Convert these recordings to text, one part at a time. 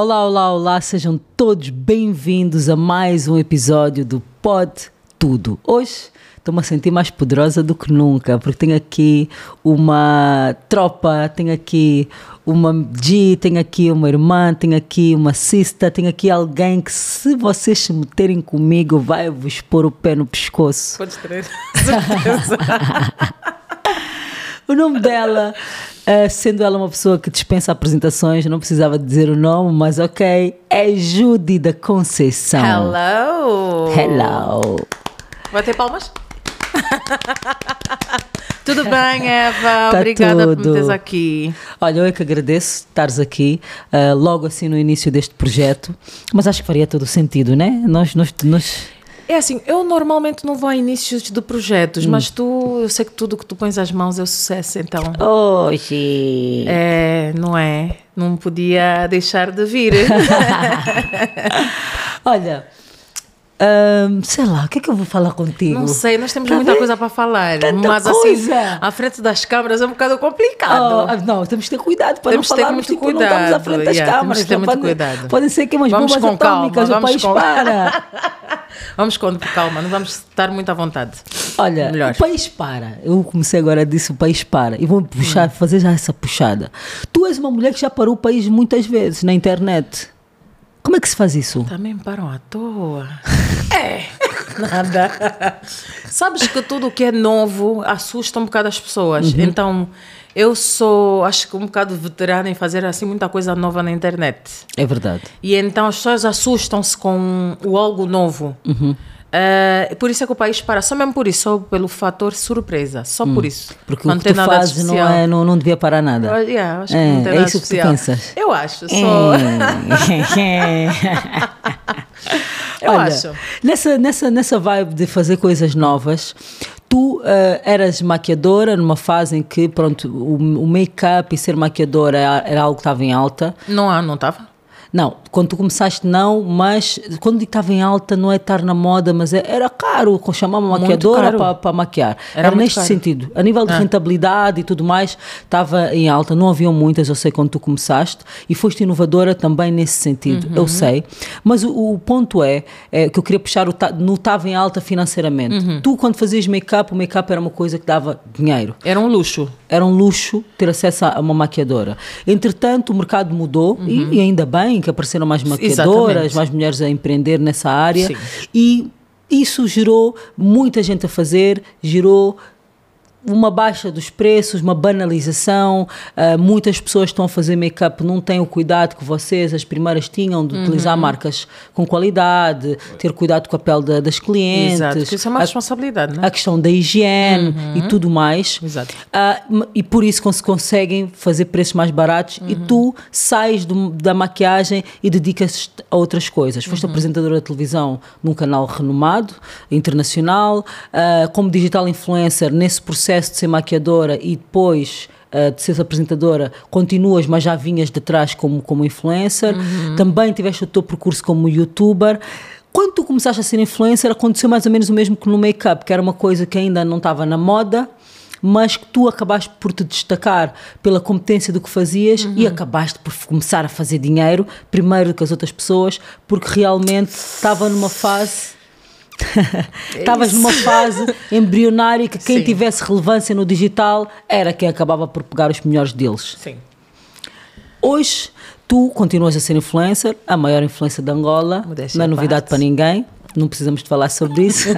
Olá, olá, olá, sejam todos bem-vindos a mais um episódio do Pod Tudo. Hoje estou-me a sentir mais poderosa do que nunca, porque tenho aqui uma tropa, tenho aqui uma G, tenho aqui uma irmã, tenho aqui uma sister, tenho aqui alguém que, se vocês se meterem comigo, vai vos pôr o pé no pescoço. Podes crer, certeza. O nome dela, uh, sendo ela uma pessoa que dispensa apresentações, não precisava dizer o nome, mas ok, é Judy da Conceição. Hello! Hello! Vai ter palmas? tudo bem, Eva? Tá Obrigada por tudo. me teres aqui. Olha, eu é que agradeço estares aqui, uh, logo assim no início deste projeto, mas acho que faria todo o sentido, né? Nós, nós, nós É assim, eu normalmente não vou a inícios de projetos, mas tu, eu sei que tudo que tu pões as mãos é o sucesso, então. Hoje. É, não é? Não podia deixar de vir. Olha, ahm, sei lá, o que é que eu vou falar contigo? Não sei, nós temos Tá muita coisa para falar, Tanta mas assim, coisa. à frente das câmaras é um bocado complicado. Oh, não, temos que ter cuidado para Temos não que ter falarmos muito tipo, não estamos à cuidado, frente das yeah, temos câmaras. que ter cuidado. Podem ser que umas Vamos bombas com calma, atômicas, o país com- para. Vamos com calma, não vamos estar muito à vontade. Olha, Melhor. o país para. Eu comecei agora a dizer o país para. E vou puxar, fazer já essa puxada. Tu és uma mulher que já parou o país muitas vezes na internet. Como é que se faz isso? Também param à toa. É, nada. Sabes que tudo o que é novo assusta um bocado as pessoas. Então, eu sou, acho que um bocado veterana em fazer assim muita coisa nova na internet. É verdade. E então as pessoas assustam-se com o algo novo. Eh, por isso é que o país para, só mesmo por isso, só pelo fator surpresa, só por isso. Porque não o que tu fazes não, especial. é, não, não devia parar nada. Ah, yeah, acho que É, não tem é nada isso que tu especial. pensas? Eu acho, só. Eu Olha, acho. Nessa, nessa, nessa vibe de fazer coisas novas, tu eh, eras maquiadora numa fase em que pronto, o, o make-up e ser maquiadora era, era algo que estava em alta. Não há, não estava? Não, quando tu começaste não, mas quando estava em alta não é estar na moda, mas é- era caro chamar uma maquiadora para, maquiar. Era Era, neste caro. sentido. A nível de rentabilidade e tudo mais, estava em alta. Não haviam muitas, eu sei, quando tu começaste. E foste inovadora também nesse sentido, Uhum. eu sei. Mas o, o ponto é, é que eu queria puxar, o não estava em alta financeiramente. Uhum. Tu, quando fazias make-up, o make-up era uma coisa que dava dinheiro Era um luxo. Era um luxo ter acesso a uma maquiadora. Entretanto, o mercado mudou e, e ainda bem que apareceram mais maquiadoras, Exatamente. mais mulheres a empreender nessa área Sim. e isso gerou muita gente a fazer, gerou uma baixa dos preços, uma banalização. ah, muitas pessoas estão a fazer make-up, não têm o cuidado que vocês, as primeiras, tinham de utilizar Uhum. marcas com qualidade, ter cuidado com a pele da- das clientes. Exato. Isso é uma a- responsabilidade, né? a questão da higiene e Uhum. tudo mais. Exato. M- e por isso cons conseguem fazer preços mais baratos e Uhum. tu sais do- da maquiagem e dedicas a outras coisas. Foste Uhum. apresentadora de televisão num canal renomado, internacional, ah, como digital influencer nesse processo de ser maquiadora e depois ah, de seres apresentadora, continuas, mas já vinhas de trás como, como influencer. Uhum. Também tiveste o teu percurso como youtuber. Quando tu começaste a ser influencer, aconteceu mais ou menos o mesmo que no make-up, que era uma coisa que ainda não estava na moda, mas que tu acabaste por te destacar pela competência do que fazias e acabaste por começar a fazer dinheiro, primeiro do que as outras pessoas, porque realmente estava numa fase. Estavas numa fase embrionária que quem Sim. tivesse relevância no digital era quem acabava por pegar os melhores deles. Sim. Hoje, tu continuas a ser influencer, a maior influencer de Angola. Modéstia não é novidade parte. para ninguém. Não precisamos de falar sobre isso.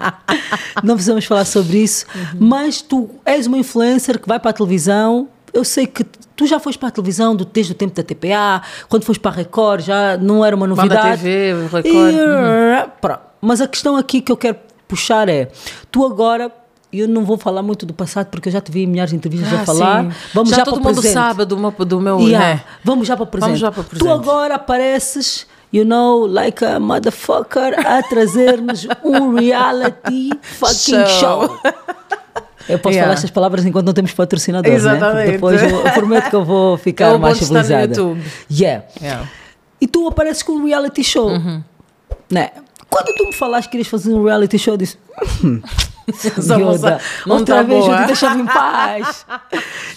não precisamos falar sobre isso. Mas tu és uma influencer que vai para a televisão. Eu sei que tu já foste para a televisão do- desde o tempo da TPA, quando foste para a Record, já não era uma Banda novidade. TV, Record. E, pronto. Mas a questão aqui que eu quero puxar é: tu agora. Eu não vou falar muito do passado porque eu já te vi em milhares de entrevistas a Ah, falar. sim. Vamos já, já para todo o mundo presente. sabe do meu, do meu Yeah. né? Vamos já para o presente. Para o Tu presente. agora apareces, you know, like a motherfucker, a trazer-nos um reality fucking show. Show. Eu posso Yeah. falar estas palavras enquanto não temos patrocinadores, né? Porque Exatamente. Depois eu, eu prometo que eu vou ficar o bom mais civilizada. Yeah. Yeah. E tu apareces com um reality show. Uhum. Né? Quando tu me falaste que querias fazer um reality show, eu disse... "Hum, moça não outra tá vez boa." deixa-me em paz.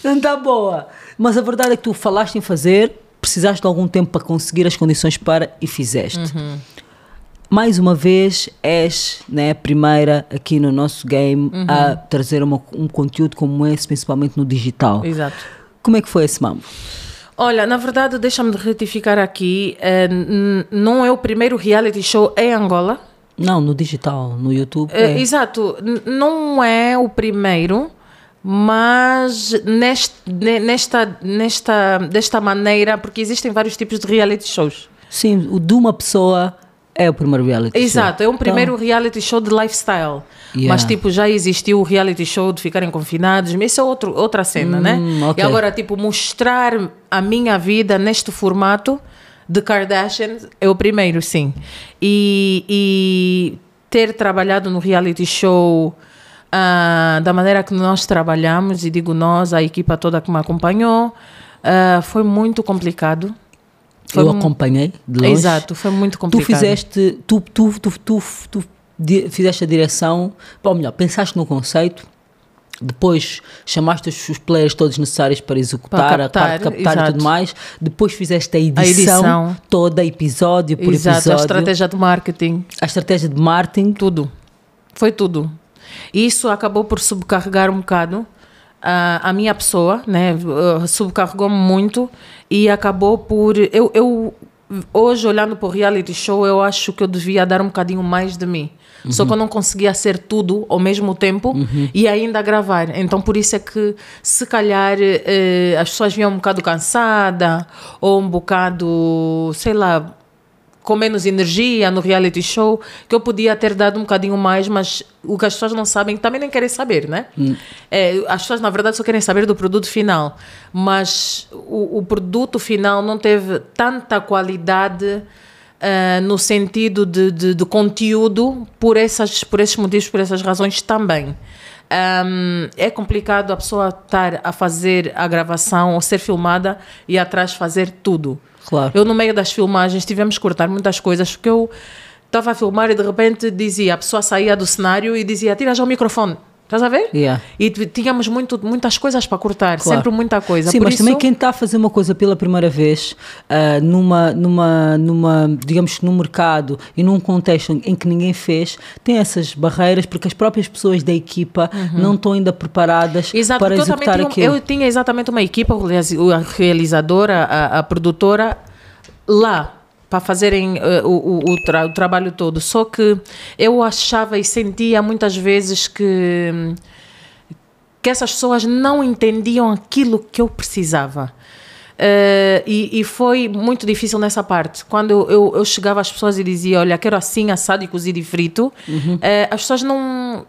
não está boa. Mas a verdade é que tu falaste em fazer, precisaste de algum tempo para conseguir as condições para e fizeste. Uhum. Mais uma vez, és né, a primeira aqui no nosso game a trazer uma- um conteúdo como esse, principalmente no digital. Exato. Como é que foi esse mambo? Olha, na verdade, deixa-me retificar aqui, eh, não é o primeiro reality show em Angola. Não, no digital, no YouTube. Eh, é. Exato, não é o primeiro, mas neste, ne- nesta, nesta, desta maneira, porque existem vários tipos de reality shows. Sim, o de uma pessoa é o primeiro reality show. Exato, é um Então, primeiro reality show de lifestyle. Yeah. Mas, tipo, já existiu o reality show de ficarem confinados, mas isso é outro, outra cena, né? Hum, ok. E agora, tipo, mostrar a minha vida neste formato de Kardashian é o primeiro, sim. E, e ter trabalhado no reality show ah, da maneira que nós trabalhamos, e digo nós, a equipa toda que me acompanhou, ah, foi muito complicado. Foi eu acompanhei de longe. Exato, foi muito Tu complicado. fizeste, tu, tu, tu, tu, tu fizeste a direção, ou melhor, pensaste no conceito, depois chamaste os, players todos necessários para executar, Para a parte de captar, captar e exato. tudo mais, depois fizeste a edição, edição. toda, episódio por Exato, episódio, a estratégia de marketing, a estratégia de marketing, tudo. Foi tudo. E Isso acabou por subcarregar um bocado a, a minha pessoa, né? Subcarregou-me muito e acabou por. Eu, eu, hoje, olhando para o reality show, eu acho que eu devia dar um bocadinho mais de mim. Só que eu não conseguia ser tudo ao mesmo tempo e ainda gravar. Então, por isso é que, se calhar, eh, as pessoas vinham um bocado cansada ou um bocado, sei lá, com menos energia no reality show, que eu podia ter dado um bocadinho mais, mas o que as pessoas não sabem também nem querem saber, né? É, as pessoas, na verdade, só querem saber do produto final, mas o, o produto final não teve tanta qualidade ah, no sentido de, de, de conteúdo por, essas, por esses motivos, por essas razões também. Ahm, é complicado a pessoa estar a fazer a gravação ou ser filmada e atrás fazer tudo. Claro. Eu, no meio das filmagens, tivemos que cortar muitas coisas, porque eu estava a filmar e de repente dizia, a pessoa saía do cenário e dizia, tira já o microfone. Estás a ver? Yeah. E tínhamos muito, muitas coisas para cortar, Claro. sempre muita coisa. Sim, Por mas isso, também quem está a fazer uma coisa pela primeira vez, ah, numa, numa, numa, digamos que num mercado e num contexto em que ninguém fez, tem essas barreiras porque as próprias pessoas da equipa não estão ainda preparadas Uhum. Exato, para eu executar um- aquilo. eu tinha exatamente uma equipa, a realizadora, a, a produtora, lá para fazerem eh, o, o, tra- o trabalho todo. Só que eu achava e sentia muitas vezes que, que essas pessoas não entendiam aquilo que eu precisava. Eh, e, e foi muito difícil nessa parte. Quando eu, eu, eu chegava às pessoas e dizia: Olha, quero assim, assado e cozido e frito, eh, as pessoas não.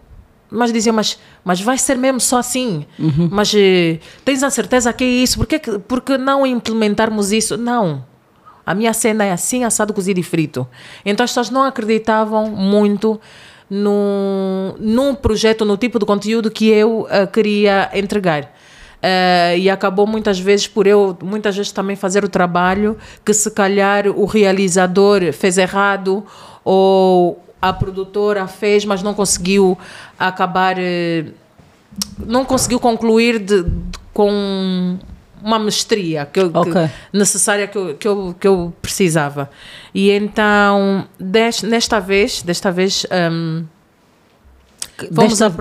Mas diziam: Mas, mas vai ser mesmo só assim? Mas eh, tens a certeza que é isso? Por que, que- por que não implementarmos isso? Não. A minha cena é assim, assado, cozido e frito. Então as pessoas não acreditavam muito no, num projeto, no tipo de conteúdo que eu eh, queria entregar. Eh, e acabou muitas vezes por eu, muitas vezes também fazer o trabalho que se calhar o realizador fez errado ou a produtora fez, mas não conseguiu acabar, eh, não conseguiu concluir de- de- com uma mestria que, eu- que- Ok. necessária que eu, que, eu, que eu precisava. E então, des- nesta vez, desta vez, fomos Desta, a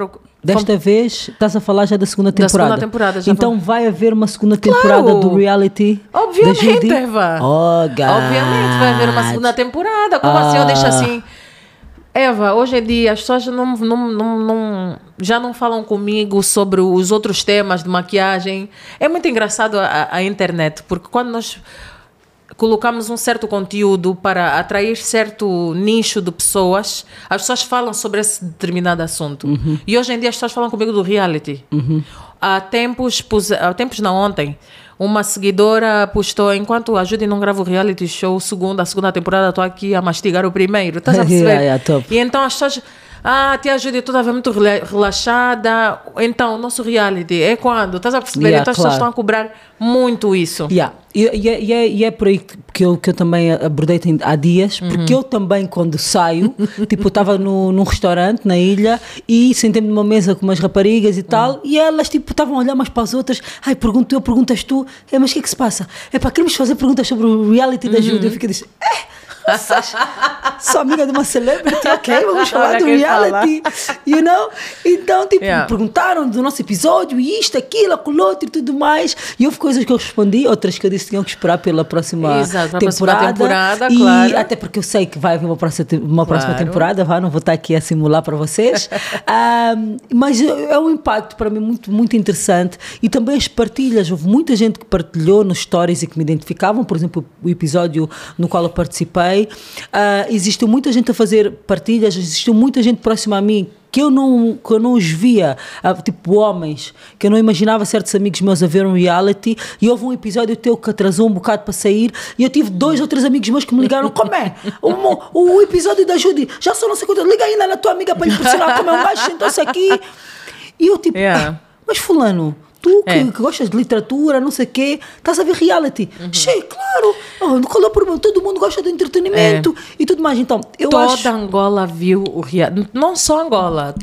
desta vez estás a falar já da segunda Da temporada. segunda temporada, então vai haver uma segunda temporada do reality da Obviamente, Judy? Eva. Oh, God. Obviamente vai haver uma segunda temporada. Como assim eu deixo assim? Eva, hoje em dia as pessoas não, não, não, não- já não falam comigo sobre os outros temas de maquiagem. É muito engraçado a, a internet, porque quando nós colocamos um certo conteúdo para atrair certo nicho de pessoas, as pessoas falam sobre esse determinado assunto. E hoje em dia as pessoas falam comigo do reality. Há tempos, há tempos não ontem, uma seguidora postou, enquanto a Judy não grava o reality show, segunda, a segunda temporada, estou aqui a mastigar o primeiro. Estás a perceber? Yeah, yeah. E então as pessoas Ah, tia Júlia, estou a ver muito rela- relaxada. Então, o nosso reality é quando? Estás a perceber? Yeah, então as pessoas claro. estão a cobrar muito isso. Yeah. E, e, é- e é, e é por aí que eu, que eu também abordei há dias, Uhum. porque eu também, quando saio, tipo, estava num restaurante na ilha e sentei-me numa mesa com umas raparigas e tal, Uhum. e elas, tipo, estavam a olhar umas para as outras. Ai, pergunto eu, perguntas tu, é, mas o que é que se passa? É para queremos fazer perguntas sobre o reality da Uhum. Júlia. Eu fiquei assim, é. Vocês- Sou amiga de uma celebrity, ok, vamos do quem reality, you know? Então, tipo, Yeah. perguntaram do nosso episódio, isto, aquilo, aquilo outro e tudo mais. E houve coisas que eu respondi, outras que eu disse que tinham que esperar pela próxima Exato, para a próxima temporada. temporada, e claro. até porque eu sei que vai haver uma próxima, uma próxima Claro. temporada, vá, não vou estar aqui a simular para vocês. Ah, mas é um impacto para mim muito, muito interessante. E também as partilhas, houve muita gente que partilhou nos stories e que me identificavam, por exemplo, o episódio no qual eu participei. Ah, existiu muita gente a fazer partilhas, existiu muita gente próxima a mim que eu não, que eu não os via, ah, tipo homens, que eu não imaginava certos amigos meus a ver um reality, e houve um episódio teu que atrasou um bocado para sair, e eu tive dois ou três amigos meus que me ligaram, como é? O, o episódio da Judy, já só não sei quanto, liga ainda na tua amiga para lhe impressionar como é um gajo sentou-se aqui, e eu tipo, Yeah. "Ah, mas fulano, tu que, É. que gostas de literatura, não sei o quê, estás a ver reality? Uhum. Che, claro, oh, qual é o problema? Todo mundo gosta de entretenimento e tudo mais, então, eu Toda acho... Angola viu o reality. Não só Angola.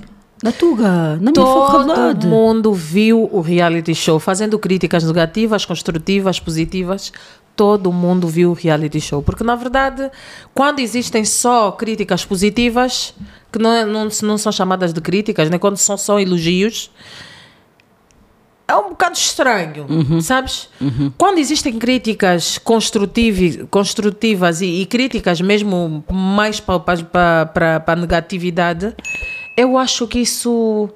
Na Tuga, na minha Todo mundo viu o reality show, fazendo críticas negativas, construtivas, positivas. Todo mundo viu o reality show. Porque, na verdade, quando existem só críticas positivas, que não, é- não, não são chamadas de críticas, né? quando são só elogios, é um bocado estranho, sabes? Quando existem críticas construtiv construtivas e, e críticas mesmo mais para a negatividade, eu acho que isso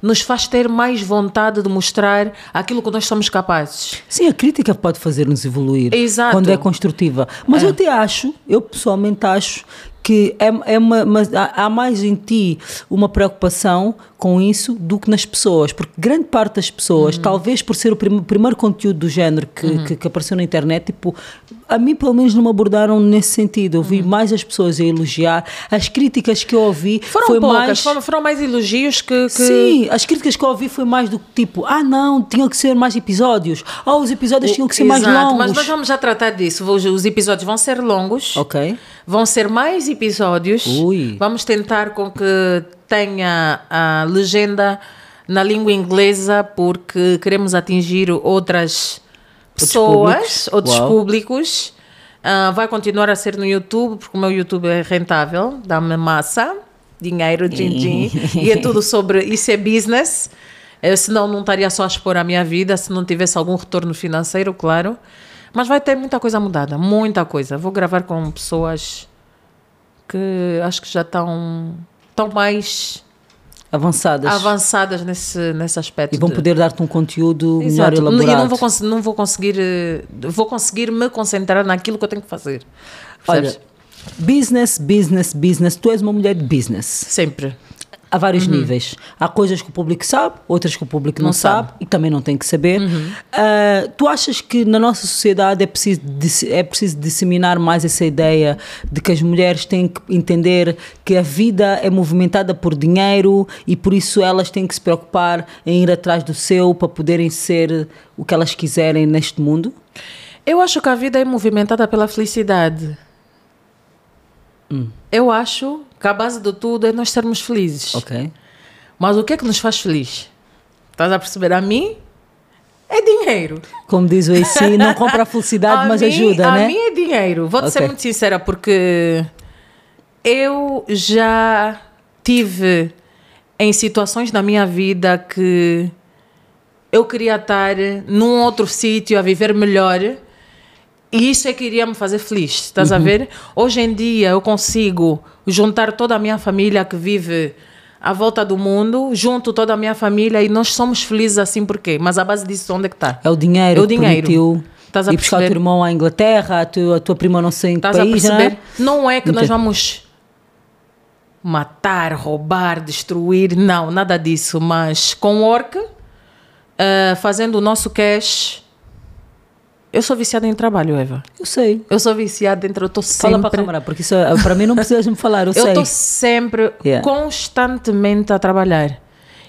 nos faz ter mais vontade de mostrar aquilo que nós somos capazes. Sim, a crítica pode fazer-nos evoluir Exato. quando é construtiva. Mas eu até acho, eu pessoalmente acho que é, é uma, mas há mais em ti uma preocupação com isso do que nas pessoas, porque grande parte das pessoas, talvez por ser o prim- primeiro conteúdo do género que, que, que apareceu na internet, tipo, a mim pelo menos não me abordaram nesse sentido. Eu vi mais as pessoas a elogiar, as críticas que eu ouvi Foram foi poucas, mais foram, foram mais elogios que. que... Sim, as críticas que eu ouvi foi mais do que tipo, ah não, tinham que ser mais episódios, ou os episódios tinham que ser mais Exato, longos. Mas nós vamos já tratar disso. Os, os episódios vão ser longos. Ok. Vão ser mais episódios. Ui. Vamos tentar com que tenha a legenda na língua inglesa, porque queremos atingir outras pessoas, públicos. outros públicos. Ah, vai continuar a ser no YouTube, porque o meu YouTube é rentável, dá-me massa, dinheiro, din-din, e é tudo sobre. Isso é business. Eu, senão não estaria só a expor a minha vida, se não tivesse algum retorno financeiro, claro. Mas vai ter muita coisa mudada, muita coisa. Vou gravar com pessoas que acho que já estão, estão mais Avançadas. avançadas nesse, nesse aspecto. E vão de- poder dar-te um conteúdo Exato. melhor elaborado. não vou, não vou conseguir eh, vou conseguir me concentrar naquilo que eu tenho que fazer. Olha, Percebes? business, business, business. Tu és uma mulher de business. sempre. Há vários níveis. Há coisas que o público sabe, outras que o público não, Uhum. Não sabe. sabe. e também não tem que saber. Ah, tu achas que na nossa sociedade é preciso, é preciso disseminar mais essa ideia de que as mulheres têm que entender que a vida é movimentada por dinheiro e por isso elas têm que se preocupar em ir atrás do seu para poderem ser o que elas quiserem neste mundo? Eu acho que a vida é movimentada pela felicidade. Hum. Eu acho que a base de tudo é nós sermos felizes. Ok. Mas o que é que nos faz feliz? Estás a perceber? A mim é dinheiro. Como diz o AC, não compra a felicidade, A mas mim- ajuda, a né? mim é dinheiro. Vou-te ser Ok. muito sincera, porque eu já tive em situações na minha vida que eu queria estar num outro sítio a viver melhor e isso é que iria me fazer feliz, estás Uhum. a ver? Hoje em dia eu consigo juntar toda a minha família que vive à volta do mundo, junto toda a minha família e nós somos felizes assim por quê? Mas a base disso onde é que está? É o dinheiro É o dinheiro. permitiu Estás a ir buscar o teu irmão à Inglaterra, a tua, a tua prima não sei em que Estás país, a perceber? né? Não é que nós vamos matar, roubar, destruir, não, nada disso, mas com work, eh, fazendo o nosso cash, Eu sou viciada em trabalho, Eva. Eu sei. Eu sou viciada dentro, eu estou sempre... Fala para a câmara, porque isso, é- para mim não precisas me falar, eu, Eu sei. estou sempre, Yeah. constantemente a trabalhar.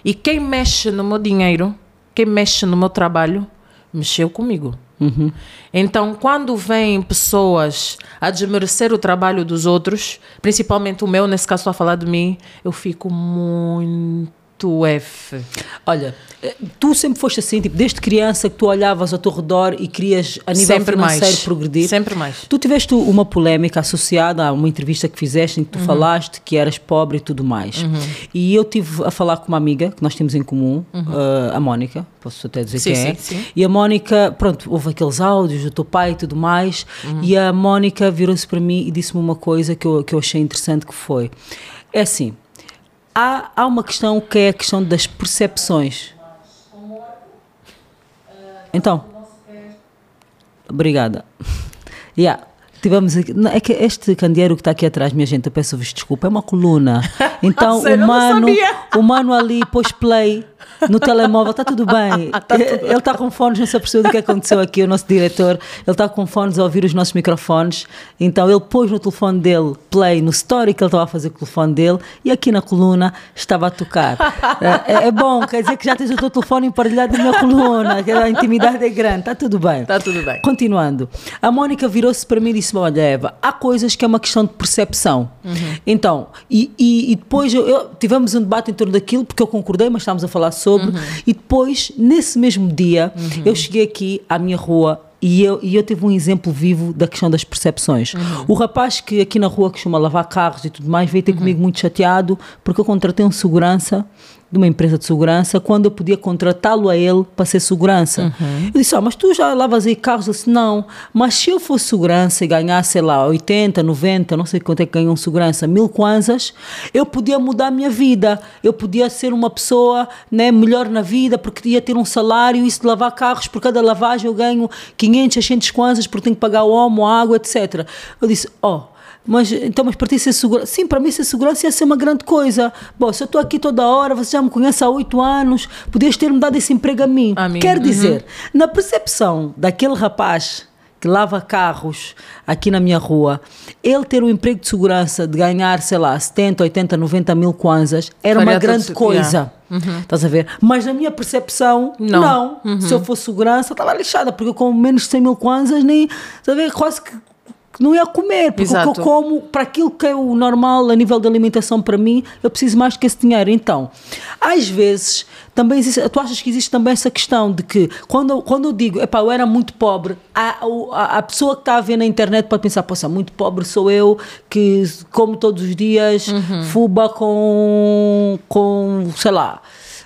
E quem mexe no meu dinheiro, quem mexe no meu trabalho, mexeu comigo. Uhum. Então, quando vêm pessoas a desmerecer o trabalho dos outros, principalmente o meu, nesse caso estou a falar de mim, eu fico muito F. Olha, eh, tu sempre foste assim, tipo, desde criança que tu olhavas ao teu redor e querias, a nível Sempre financeiro, mais. progredir. Sempre mais. Tu tiveste uma polémica associada a uma entrevista que fizeste em Uhum. que tu falaste que eras pobre e tudo mais. E eu tive a falar com uma amiga que nós temos em comum, eh, a Mónica, posso até dizer Uhum. Sim, quem é. sim, sim. E a Mónica, pronto, houve aqueles áudios do teu pai e tudo mais. Uhum. E a Mónica virou-se para mim e disse-me uma coisa que eu, que eu achei interessante que foi. É assim, há, há uma questão que é a questão das percepções. Então, obrigada. Yeah. Tivemos aqui, é que este candeeiro que está aqui atrás, minha gente, eu peço-vos desculpa, é uma coluna. Então, Sério? Eu o mano, o mano ali pôs play no telemóvel, está tudo bem. Ele está com fones, não se apercebeu do que aconteceu aqui, o nosso diretor. Ele está com fones a ouvir os nossos microfones. Então, ele pôs no telefone dele play no story que ele estava a fazer com o telefone dele e aqui na coluna estava a tocar. É, é- é bom, quer dizer que já tens o teu telefone emparelhado na minha coluna, a intimidade é grande, está tudo bem. Está tudo bem. Continuando, a Mónica virou-se para mim e disse: Olha, Eva, há coisas que é uma questão de percepção. Então, e, e, e depois eu, eu- tivemos um debate em torno daquilo, porque eu concordei, mas estávamos a falar sobre. E depois, nesse mesmo dia, eu cheguei aqui à minha rua. E eu, e eu tive um exemplo vivo da questão das percepções. O rapaz que aqui na rua costuma lavar carros e tudo mais veio ter comigo muito chateado porque eu contratei um segurança de uma empresa de segurança quando eu podia contratá-lo a ele para ser segurança. Eu disse, ah, mas tu já lavas aí carros? Ele disse, não, mas se eu fosse segurança e ganhasse, sei lá, 80, 90, não sei quanto é que ganham segurança, mil kwanzas, eu podia mudar a minha vida, eu podia ser uma pessoa né, melhor na vida porque ia ter um salário, isso de lavar carros, por cada lavagem eu ganho 500, 600 kwanzas porque tenho que pagar o homo, a água, etc. Eu disse, oh, mas então, mas para ti ser segurança? Sim, para mim ser segurança ia ser uma grande coisa. Bom, se eu estou aqui toda hora, você já me conhece há oito anos, podias ter-me dado esse emprego a mim. A mim, Quer uhum. dizer, na percepção daquele rapaz que lava carros aqui na minha rua, ele ter um emprego de segurança de ganhar, sei lá, 70, 80, 90 mil kwanzas era Faria uma grande coisa. Estás a ver? Mas na minha percepção, não. Não. Se eu fosse segurança, estava lixada, porque eu com menos de 100 mil kwanzas nem, estás a ver? Quase que não ia comer, porque o que Exato. eu como, para aquilo que é o normal a nível de alimentação para mim, eu preciso mais que esse dinheiro. Então, às vezes, também existe, tu achas que existe também essa questão de que, quando, eu- quando eu digo, epá, eu era muito pobre, a, a, a pessoa que está a ver na internet pode pensar, poxa, muito pobre sou eu, que como todos os dias, Uhum. fuba com, com, sei lá,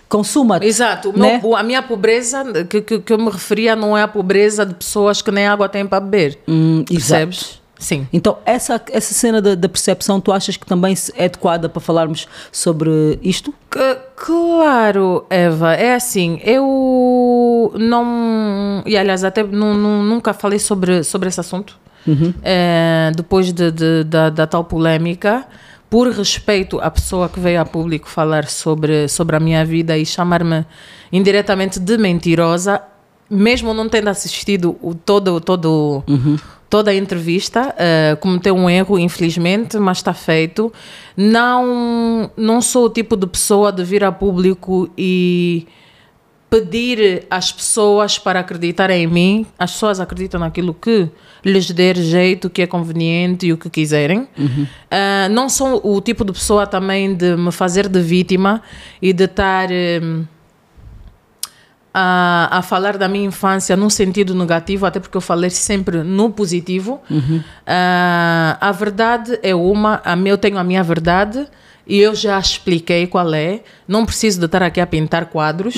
consuma Exato. Né? meu- a minha pobreza que, que, que eu me referia não é a pobreza de pessoas que nem água têm para beber. Hum, exato. Sim. Então, essa, essa cena da, da percepção, tu achas que também é adequada para falarmos sobre isto? Que- Claro, Eva, é assim, eu não. E aliás, até nu- nu- nunca falei sobre, sobre esse assunto. É, depois de, de- da, da tal polêmica, por respeito à pessoa que veio a público falar sobre, sobre a minha vida e chamar-me indiretamente de mentirosa, mesmo não tendo assistido o, todo, todo, toda a entrevista, eh, cometeu um erro, infelizmente, mas está feito. Não, não sou o tipo de pessoa de vir a público e pedir às pessoas para acreditarem em mim. As pessoas acreditam naquilo que lhes der jeito, que é conveniente e o que quiserem. Ah, não sou o tipo de pessoa também de me fazer de vítima e de estar hum, a, a falar da minha infância num sentido negativo, até porque eu falei sempre no positivo. Ah, a verdade é uma, a eu tenho a minha verdade e eu já expliquei qual é. Não preciso de estar aqui a pintar quadros.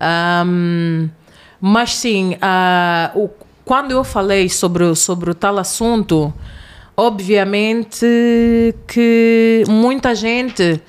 Ahm, mas sim, ah, o- quando eu falei sobre, sobre o tal assunto, obviamente que muita gente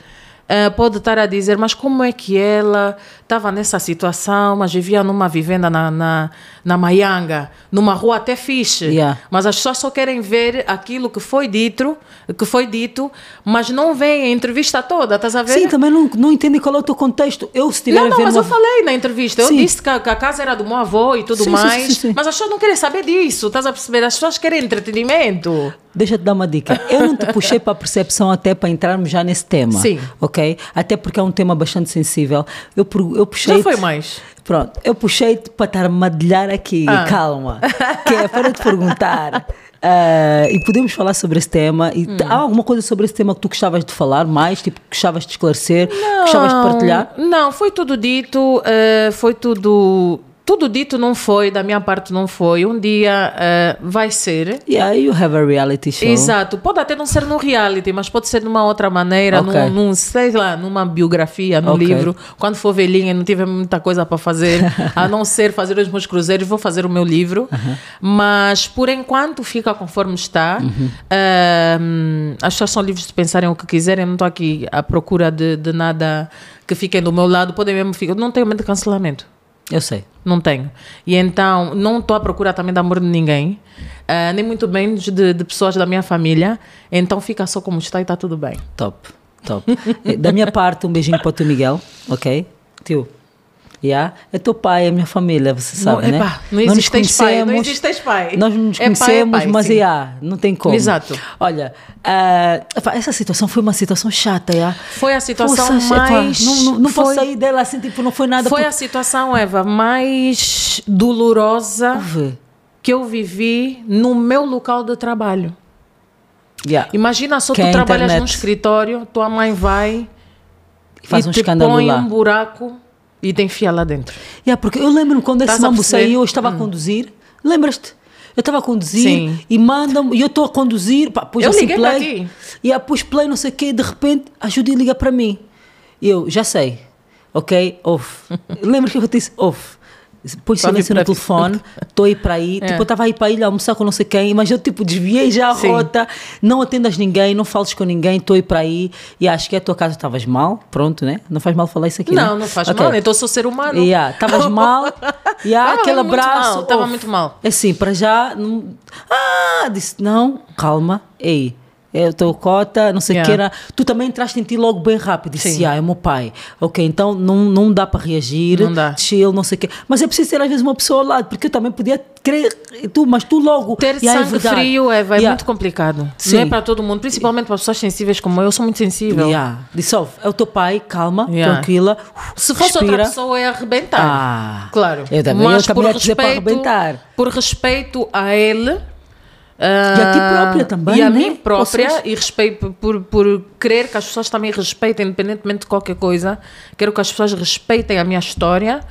ah, pode estar a dizer, mas como é que ela estava nessa situação, mas vivia numa vivenda na, na, na Maianga, numa rua até fixe. Yeah. Mas as pessoas só querem ver aquilo que foi dito, que foi dito, mas não veem a entrevista toda, estás a ver? Sim, também não, não entendem qual é o teu contexto. Eu, se tiver Não, a não, mas uma- eu falei na entrevista. Eu Sim. disse que a, que a casa era do meu avô e tudo Sim, sim, mais. sim, sim. Mas as pessoas não querem saber disso, estás a perceber? As pessoas querem entretenimento. Deixa eu te dar uma dica. Eu não te puxei para a percepção até para entrarmos já nesse tema. Sim. Ok? Até porque é um tema bastante sensível. Eu, eu puxei. Já foi mais. Pronto, eu puxei-te para estar a madilhar aqui. Ah. Calma. Que é para te perguntar. ah, e podemos falar sobre esse tema. E Hum. Há alguma coisa sobre esse tema que tu gostavas de falar mais? Tipo, gostavas de esclarecer? Gostavas de partilhar? Não, foi tudo dito, eh, foi tudo. Tudo dito não foi, da minha parte não foi. Um dia eh, vai ser. Yeah, you have a reality show. Exato, pode até não ser no reality, mas pode ser de uma outra maneira, Ok. num, num, sei lá, numa biografia, no Ok. livro. Quando for velhinha e não tiver muita coisa para fazer, a não ser fazer os meus cruzeiros, vou fazer o meu livro. Mas por enquanto fica conforme está. Ahm, as pessoas são livres de pensarem o que quiserem, eu não estou aqui à procura de, de nada que fiquem do meu lado, podem mesmo ficar. eu Não tenho medo de cancelamento. Eu sei. Não tenho. E então, não estou à procura também de amor de ninguém, ah, nem muito menos de, de pessoas da minha família. Então, fica só como está e está tudo bem. Top, top. Da minha parte, um beijinho para o teu Miguel, ok? Tio. Yeah? É teu pai, é minha família, você sabe, não, né? não Nós existe pai, não existe pai. Nós não nos É pai, é pai, mas yeah, não tem como. Exato. Olha, epá, essa situação foi uma situação chata, yeah. Foi a situação Poxa, mais... Não, não, não posso foi, sair dela assim, tipo, não foi nada. Foi porque- a situação, Eva, mais dolorosa Ouve. que eu vivi no meu local de trabalho. Yeah. Imagina só Que é tu a trabalhas internet. num escritório, tua mãe vai Faz e um te escândalo põe lá. um buraco e te enfia lá dentro. Yeah, porque eu lembro-me quando esse mambo saiu, eu estava a conduzir. Lembras-te? Eu estava a conduzir Sim. e mandam-me, e eu estou a conduzir, pá, pus Eu assim liguei para play. ti. E aí pus play, não sei o quê, de repente a Judy liga para mim. E eu, já sei, ok, off. Lembras que eu disse off? Só silêncio no telefone, estou a ir para aí. É. Tipo, eu estava a ir para ilha almoçar com não sei quem, mas eu tipo desviei já a Sim. rota, não atendas ninguém, não fales com ninguém, estou a ir para aí. E acho que a tua casa estavas mal, pronto, né? Não faz mal falar isso aqui. né? Não, não faz Ok. mal, eu sou ser humano. Yeah, estavas mal. Yeah, Tava aquele muito abraço. mal, tava oh, muito mal. Assim, para já. Não, ah, disse, não, calma, ei. Eu estou cota, não sei o Yeah. que era. Tu também entraste em ti logo bem rápido. Disse, Sim. ah, é o meu pai. Ok, então não, não dá para reagir. Não dá. Chill, não sei o quê. Mas é preciso ter às vezes uma pessoa ao lado, porque eu também podia querer. Tu, mas tu logo. Ter Yeah, é sangue verdade. frio é, vai Yeah. muito complicado. Sim. Não é para todo mundo, principalmente para pessoas sensíveis como eu. Eu sou muito sensível. Yeah. Disse, é o teu pai, calma, tranquila. Se fosse respira. outra pessoa, é arrebentar. Ah, claro. eu também- eu Mas também por respeito, por respeito a ele. E a ti própria também, E a né? mim própria, e respeito por, por querer que as pessoas também respeitem, independentemente de qualquer coisa. Quero que as pessoas respeitem a minha história.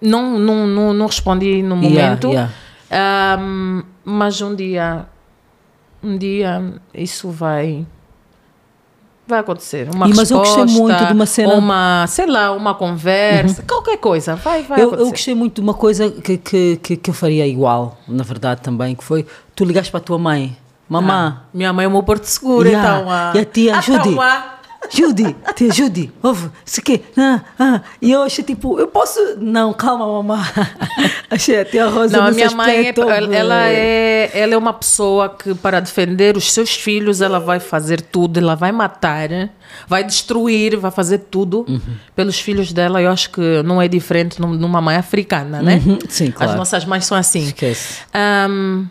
Não, não, não, não respondi no Yeah, momento. yeah. Ahm, mas um dia, um dia isso vai vai acontecer. Uma E, mas eu resposta, gostei muito de uma cena- uma, sei lá, uma conversa, qualquer coisa, vai, vai Eu, eu acontecer. gostei muito de uma coisa que, que, que, que eu faria igual, na verdade, também, que foi tu ligaste para a tua mãe, mamã, Minha mãe é o meu porto seguro, Yeah. então. ah, E a tia, ah, Judy? então, ah, Judy, tia Judy, ouve, isso aqui, ah, ah. e eu achei tipo, eu posso, não, calma mamã, achei a tia Rosa Não, a minha mãe é, ela, ela é, ela é uma pessoa que, para defender os seus filhos, ela vai fazer tudo, ela vai matar, vai destruir, vai fazer tudo Uhum. pelos filhos dela. Eu acho que não é diferente num- numa mãe africana, né? Uhum, sim, claro. As nossas mães são assim. Esquece. Ahm,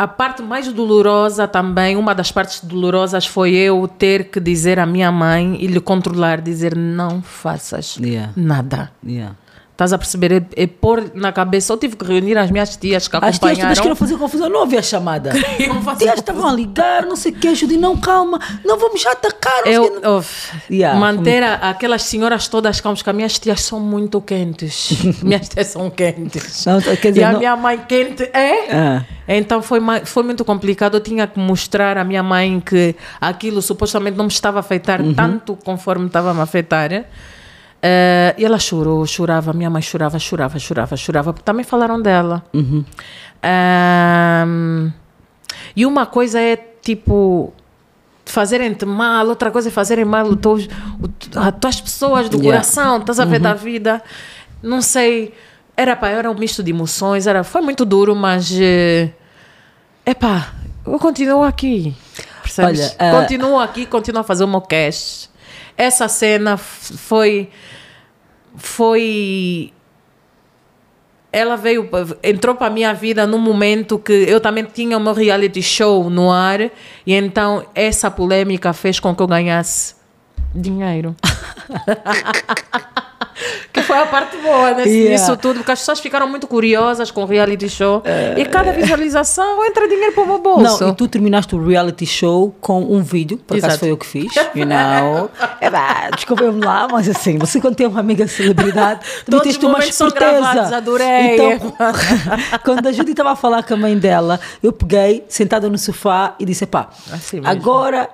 a parte mais dolorosa também, uma das partes dolorosas foi eu ter que dizer à minha mãe e lhe controlar, dizer não faças Yeah. nada. Yeah. Estás a perceber? É, é pôr na cabeça. Eu tive que reunir as minhas tias que As tias todas acompanharam. queriam fazer confusão, não havia chamada. Fazer Tias estavam a ligar, não sei o que, Judy, não, calma, não vamos já atacar. Eu, eu- Yeah, manter a- aquelas senhoras todas calmas, que as minhas tias são muito quentes. minhas tias são quentes. Não, quer dizer, e a não- minha mãe quente é. Ah. Então foi, foi muito complicado. Eu tinha que mostrar à minha mãe que aquilo supostamente não me estava a afetar Uhum. tanto conforme estava a me afetar. Eh, e ela chorou, chorava, minha mãe chorava, chorava, chorava, chorava, porque também falaram dela. Uhum. Ahm, e uma coisa é tipo fazerem-te mal, outra coisa é fazerem mal os teus, as tuas pessoas do Yeah. coração, estás a ver da vida. Não sei. Era, pá, era um misto de emoções, era, foi muito duro, mas. É epá, eu continuo aqui. Percebes? Olha, ah, continuo aqui, continuo a fazer o meu cast. Essa cena foi. Foi ela veio, entrou para a minha vida num momento que eu também tinha meu reality show no ar e então essa polêmica fez com que eu ganhasse dinheiro. que foi a parte boa nesse, Yeah. nisso tudo, porque as pessoas ficaram muito curiosas com o reality show e cada visualização entra dinheiro para o meu bolso. Não, e tu terminaste o reality show com um vídeo, por acaso Exato. foi eu que fiz, you know. É pá, desculpa-me lá, mas assim, você quando tem uma amiga celebridade, também tens uma esperteza. adorei. Então, quando a Judy estava a falar com a mãe dela, eu peguei, sentada no sofá e disse, pá, Assim agora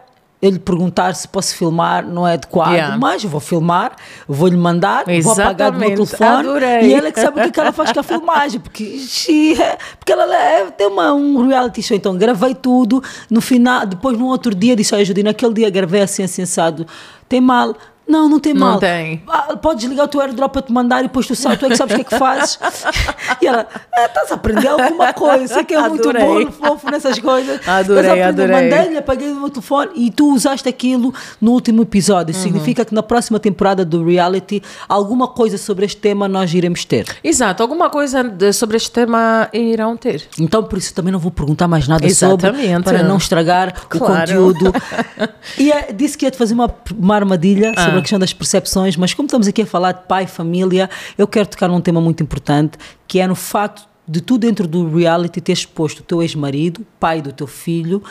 eu lhe perguntar se posso filmar não é adequado, Yeah. mas vou filmar, vou-lhe mandar, vou apagar do meu Exatamente, telefone adorei. e ela é que sabe o que, é que ela faz com a filmagem, porque, she- porque ela é- tem uma, um reality show, então gravei tudo, no final, depois no outro dia disse, olha Judy, naquele dia gravei assim, assim, assado, tem mal? Não, não tem Não mal. tem. Ah, Podes ligar o teu airdrop para te mandar e depois tu sabes, tu é que sabes o que é que fazes. e ela, "Ah, estás a aprender alguma coisa, sei que é muito Adorei. bom, fofo nessas coisas. Adorei, adorei. Mandei-lhe, apaguei o meu telefone e tu usaste aquilo no último episódio. Uhum. Significa que na próxima temporada do reality, alguma coisa sobre este tema nós iremos ter. Exato, alguma coisa de- sobre este tema irão ter. Então, por isso também não vou perguntar mais nada sobre, Exatamente. para não estragar o Claro. conteúdo. E eh, disse que ia te fazer uma, uma armadilha Ah. sobre a questão das percepções, mas como estamos aqui a falar de pai e família, eu quero tocar num tema muito importante, que é no facto de tu dentro do reality teres exposto o teu ex-marido, pai do teu filho,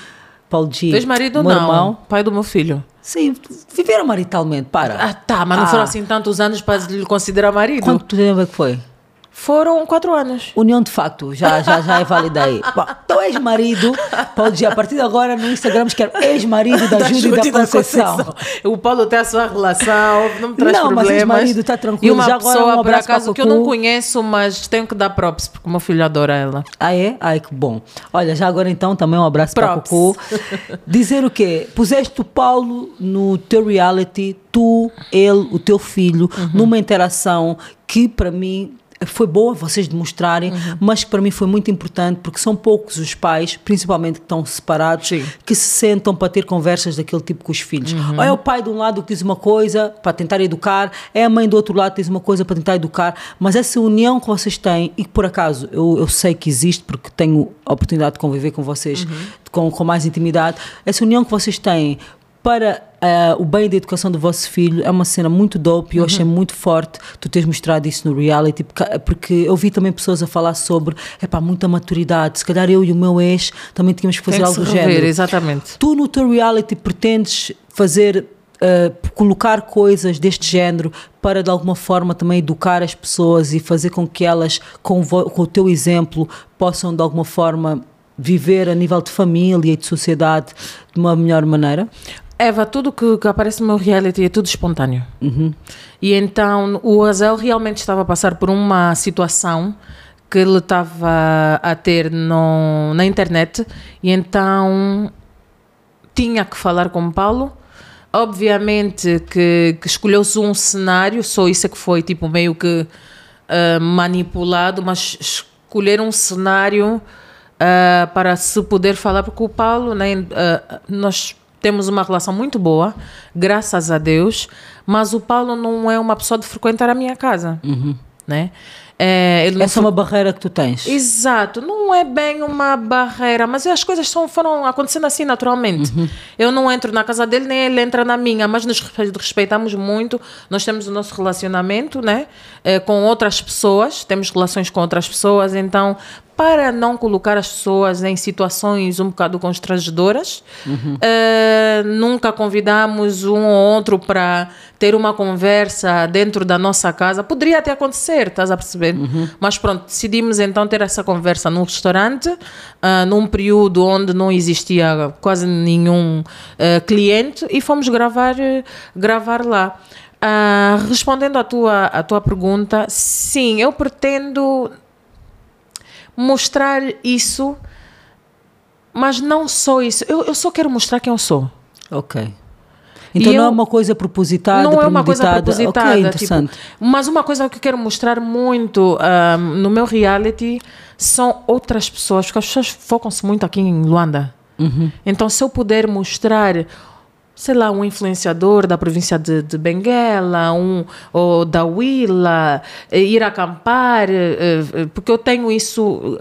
Paulo G, Tens marido meu não? irmão. Pai do meu filho. Sim, viveram maritalmente, para. Ah, tá, mas não Ah. foram assim tantos anos para lhe considerar marido. Quanto tempo é que foi? Foram quatro anos. União de facto, já, já, já é validei. Bom, teu ex-marido, pode a partir de agora no Instagram escrever ex-marido da, Júlia da, Conceição. O Paulo tem a sua relação, não me traz Não, mas problemas. ex-marido tá tranquilo. E uma Já agora pessoa, um por acaso, que eu não conheço, mas tenho que dar props, porque o meu filho adora ela. Ah, é? Ai, que bom. Olha, já agora então também um abraço para. Cocô. Dizer o quê? Puseste o Paulo no teu reality, tu, ele, o teu filho, Uhum. numa interação que para mim foi boa vocês demonstrarem, Uhum. mas que para mim foi muito importante porque são poucos os pais, principalmente que estão separados, Sim. que se sentam para ter conversas daquele tipo com os filhos. Uhum. Ou é o pai de um lado que diz uma coisa para tentar educar, é a mãe do outro lado que diz uma coisa para tentar educar, mas essa união que vocês têm, e que por acaso eu, eu sei que existe porque tenho a oportunidade de conviver com vocês Uhum. com, com mais intimidade, essa união que vocês têm para eh, o bem da educação do vosso filho é uma cena muito dope e eu Uhum. achei muito forte tu teres mostrado isso no reality porque, porque eu vi também pessoas a falar sobre epá, muita maturidade, se calhar eu e o meu ex também tínhamos que fazer Tem que algo se do rever, género exatamente. tu no teu reality pretendes fazer uh, colocar coisas deste género para de alguma forma também educar as pessoas e fazer com que elas com, com o teu exemplo possam de alguma forma viver a nível de família e de sociedade de uma melhor maneira Eva, tudo que, que aparece no meu reality é tudo espontâneo. Uhum. E então o Azel realmente estava a passar por uma situação que ele estava a ter no, na internet e então tinha que falar com o Paulo. Obviamente que, que escolheu-se um cenário, só isso é que foi tipo meio que ah, manipulado, mas escolher um cenário ah, para se poder falar, porque o Paulo, né, ah, nós temos uma relação muito boa, graças a Deus, mas o Paulo não é uma pessoa de frequentar a minha casa, né? É, essa é uma barreira que tu tens Exato, não é bem uma barreira, mas as coisas são, foram acontecendo assim naturalmente. Eu não entro na casa dele, nem ele entra na minha, mas nos respe- respeitamos muito. Nós temos o nosso relacionamento né, eh, com outras pessoas, temos relações com outras pessoas, então, para não colocar as pessoas em situações um bocado constrangedoras, eh, nunca convidamos um ou outro para ter uma conversa dentro da nossa casa. Poderia até acontecer, estás a perceber? Mas pronto, decidimos então ter essa conversa num restaurante, ah, num período onde não existia quase nenhum ah, cliente e fomos gravar, gravar lá. Respondendo à tua, à tua pergunta, sim, eu pretendo mostrar isso, mas não só isso. Eu, eu só quero mostrar quem eu sou. Ok. Então E não é eu- uma coisa propositada, não é uma coisa propositada. Tipo, interessante. mas uma coisa que eu quero mostrar muito ah, no meu reality são outras pessoas, porque as pessoas focam-se muito aqui em Luanda. Uhum. Então, se eu puder mostrar, sei lá, um influenciador da província de, de Benguela, um ou da Huila, eh, ir acampar, eh, eh, porque eu tenho isso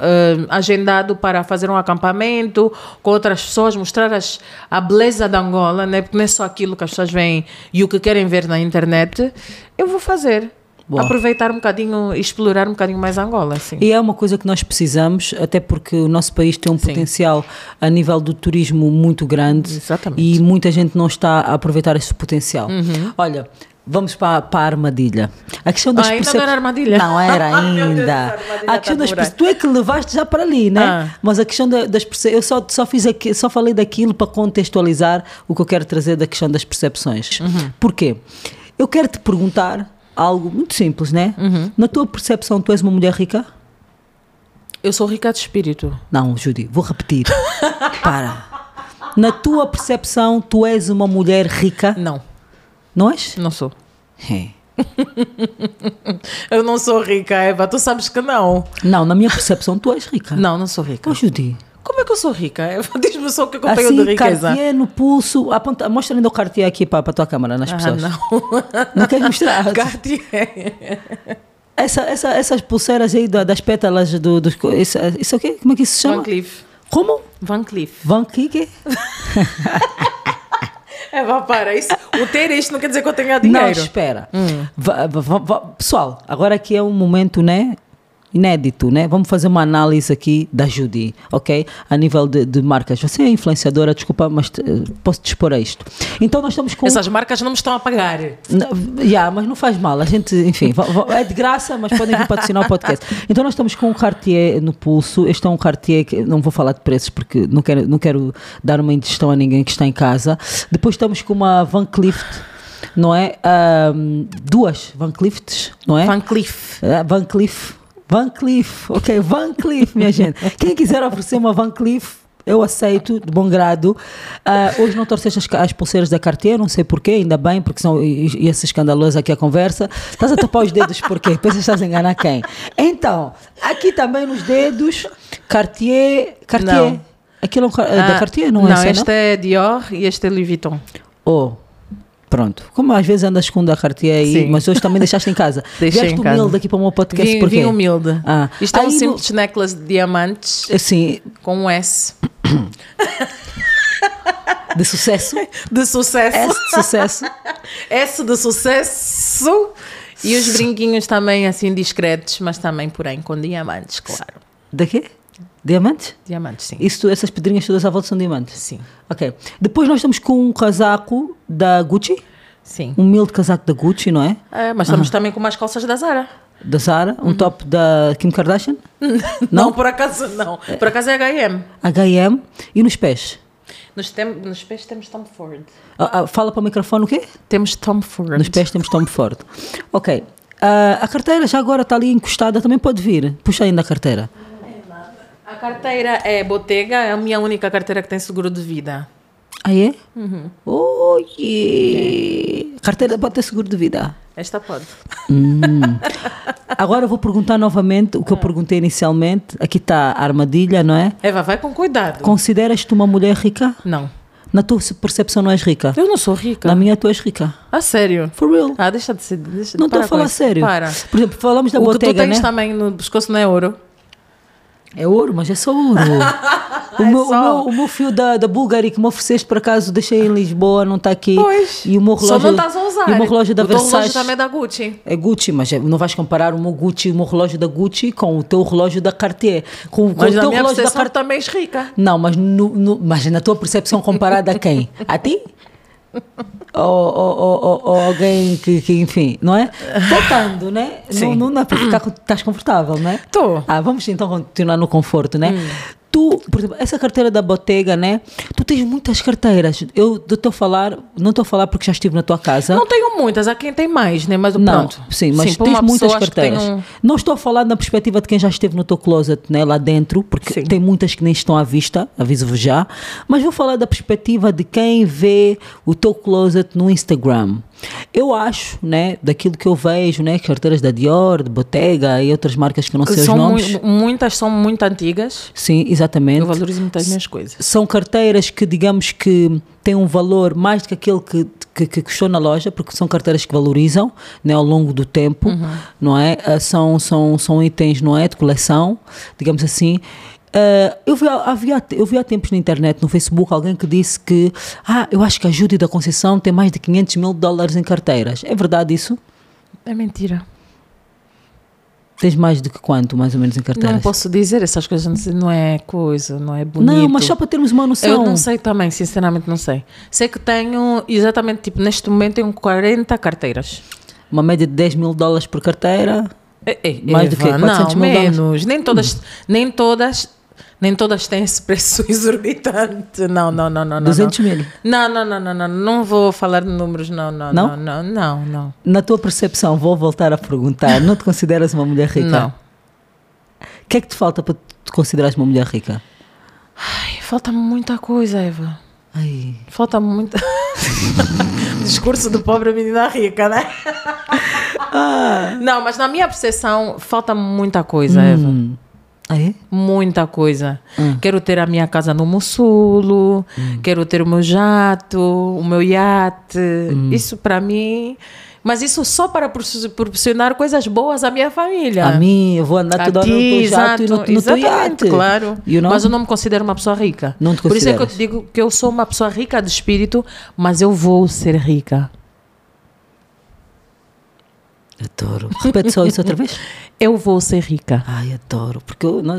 agendado para fazer um acampamento com outras pessoas, mostrar as, a beleza da Angola, né? porque não é só aquilo que as pessoas veem e o que querem ver na internet, eu vou fazer. Boa. Aproveitar um bocadinho, explorar um bocadinho mais Angola, assim. E é uma coisa que nós precisamos, até porque o nosso país tem um Sim. potencial a nível do turismo muito grande Exatamente. e muita gente não está a aproveitar esse potencial. Uhum. Olha, vamos para, para a armadilha. A questão das Ah, ainda percep- não era armadilha? Não era Deus, ainda. essa armadilha a questão tá das perce- Tu é que levaste já para ali, né? Ah. Mas a questão da- das perce- eu só, só fiz aqui, só falei daquilo para contextualizar o que eu quero trazer da questão das percepções. Uhum. Porquê? Eu quero te perguntar algo muito simples, né? Uhum. Na tua percepção, tu és uma mulher rica? Eu sou rica de espírito. Não, Judy, vou repetir. Para. Na tua percepção, tu és uma mulher rica? Não, Não és? não sou. É. Eu não sou rica, Eva. Tu sabes que não. Não, na minha percepção, tu és rica. Não, não sou rica. Ô, Judy. Como é que eu sou rica? Diz-me só o que eu tenho Assim, de riqueza. Cartier no pulso. Aponta, mostra ainda o Cartier aqui para a tua câmera, nas Ah, pessoas. não. Não queres mostrar? Cartier. Essa, essa, essas pulseiras aí da- das pétalas do, dos. Isso, isso aqui? Como é que isso se chama? Van Cleef. Como? Van Cleef. Van Cleef? Eva, para. Isso, o ter isto não quer dizer que eu tenha Não, dinheiro. espera. Va- va- va- pessoal, agora aqui é um momento, né? Inédito, né? Vamos fazer uma análise aqui da Judy, ok? A nível de, de marcas. Você é influenciadora, desculpa, mas eh, posso te expor a isto. Então nós estamos com. Essas marcas não me estão a pagar. Não, yeah, mas não faz mal. A gente, enfim, é de graça, mas podem vir patrocinar o podcast. Então nós estamos com um Cartier no pulso. Este é um Cartier que não vou falar de preços porque não quero, não quero dar uma indigestão a ninguém que está em casa. Depois estamos com uma Van Cleef, não é? Ahm, duas Van Cleefs, não é? Van Cleef. Ah, Van Cleef. Van Cleef, ok, Van Cleef, minha gente. Quem quiser oferecer uma Van Cleef, eu aceito, de bom grado. Ah, hoje não trouxeste as, as pulseiras da Cartier, não sei porquê, ainda bem, porque senão i- ia ser escandaloso aqui a conversa. Estás a tapar os dedos porquê? Pensas estás a enganar quem? Então, aqui também nos dedos, Cartier. Cartier. Não. Aquilo é um é da Ah, Cartier, não, é? Não, essa, este é Dior e este é Louis Vuitton. Oh, pronto. Como às vezes andas com o da Cartier aí, Sim. mas hoje também deixaste em casa. Deixei Vieste em casa. humilde aqui para o meu podcast, Vim, porquê? vim humilde. Ah. Isto é um Aí no- simples necklace de diamantes Assim, com um S. de sucesso. De sucesso. S de sucesso. S de sucesso. E os brinquinhos também assim discretos, mas também, porém, com diamantes, claro. De quê? Diamantes? Diamantes, sim. Isso, essas pedrinhas todas à volta são diamantes? Sim, Ok. Depois nós estamos com um casaco da Gucci. sim. Um humilde casaco da Gucci, não é? É, mas estamos também com umas calças da Zara. Da Zara. Um top da Kim Kardashian. Não, por acaso não. Por acaso é H&M. H&M. E nos pés? Nos, tem, nos pés temos Tom Ford. Ah, ah, fala para o microfone o quê? Temos Tom Ford. Nos pés temos Tom Ford. Ok. Ah, a carteira já agora está ali encostada, também pode vir. Puxa ainda a carteira. A carteira é Bottega, é a minha única carteira que tem seguro de vida. Ah, é? Oh, yeah. Carteira pode ter seguro de vida. Esta pode. Agora eu vou perguntar novamente o que eu perguntei inicialmente. Aqui está a armadilha, não é? Eva, vai com cuidado. Consideras-te uma mulher rica? Não. Na tua percepção não és rica? Eu não sou rica. Na minha tu és rica. A sério. For real. Ah, deixa de ser. Deixa, não estou a falar sério. Para. Por exemplo, falamos da o que tu botega, tens né? também no pescoço não é ouro. É ouro, mas é só ouro. o, É meu, o, só. meu, o meu fio da, da Bulgari que me ofereceste, por acaso, deixei em Lisboa, não está aqui. Pois. E o meu Só relógio, não estás a usar. E o meu relógio da o teu relógio Versace. também é da Gucci. É Gucci, mas é- não vais comparar o meu Gucci, o meu relógio da Gucci com o teu relógio da Cartier. Com, com Mas o teu relógio da Cartier. também és rica. Não, mas, no, no- mas na tua percepção comparada a quem? A ti? Ou, ou, ou, alguém que, que, enfim, não é? Voltando, né? Não, Sim. não dá para ficar, estás confortável, né? Tô. Ah, vamos então continuar no conforto, né? Hum. Tu, por exemplo, essa carteira da Bottega, né? Tu tens muitas carteiras. Eu estou a falar, não estou a falar porque já estive na tua casa. Não tenho muitas, há quem tem mais, né? Mas Não, pronto. sim, mas para tens muitas pessoa, carteiras. um- Não estou a falar na perspectiva de quem já esteve no teu closet, né, lá dentro, porque Sim. tem muitas que nem estão à vista, aviso-vos já, mas vou falar da perspectiva de quem vê o teu closet no Instagram. Eu acho, né, daquilo que eu vejo, né, carteiras da Dior, de Bottega e outras marcas que não sei São os nomes. mui- muitas são muito antigas. Sim, exatamente. Eu valorizo muito as minhas coisas. São carteiras que, digamos que têm um valor mais do que aquele que, que, que custou na loja, porque são carteiras que valorizam né, ao longo do tempo, não é? Ah, São, são, são itens, não é? De coleção, digamos assim. Ah, eu, vi, havia, eu vi há tempos na internet, no Facebook, alguém que disse que ah, eu acho que a Judy da Conceição tem mais de 500 mil dólares em carteiras. É verdade isso? É mentira. Tens mais do que quanto, mais ou menos, em carteiras? Não posso dizer essas coisas, não é coisa, não é bonito. Não, mas só para termos uma noção. Eu não sei também, sinceramente não sei. Sei que tenho, exatamente, tipo, neste momento tenho 40 carteiras. Uma média de 10 mil dólares por carteira. É, é, Mais do que Eva, 400 não, mil dólares? menos. Nem todas, nem todas, nem todas têm esse preço exorbitante. Não, não, não, não, não. 200 não. mil. Não, não, não, não, não, não vou falar de números, não, não, Não? não, não, não. Na tua percepção, vou voltar a perguntar, não te consideras uma mulher rica? Não. O que é que te falta para te considerares uma mulher rica? Ai, falta muita coisa, Eva. Ai, Falta muita. Discurso do pobre menina rica, né? Ah. Não, mas na minha percepção, falta muita coisa, Eva. Hum. Ah, é? Muita coisa. Hum. Quero ter a minha casa no Mussulo, quero ter o meu jato, o meu iate. Hum. Isso para mim. Mas isso só para pro- proporcionar coisas boas à minha família. A mim, eu vou andar A toda hora no teu jato e no, no teu iate. claro. You know? Mas eu não me considero uma pessoa rica. Não te Por isso é que eu te digo que eu sou uma pessoa rica de espírito, mas eu vou ser rica. Adoro. Repete só isso outra vez. Eu vou ser rica. Ai, adoro. Porque eu não,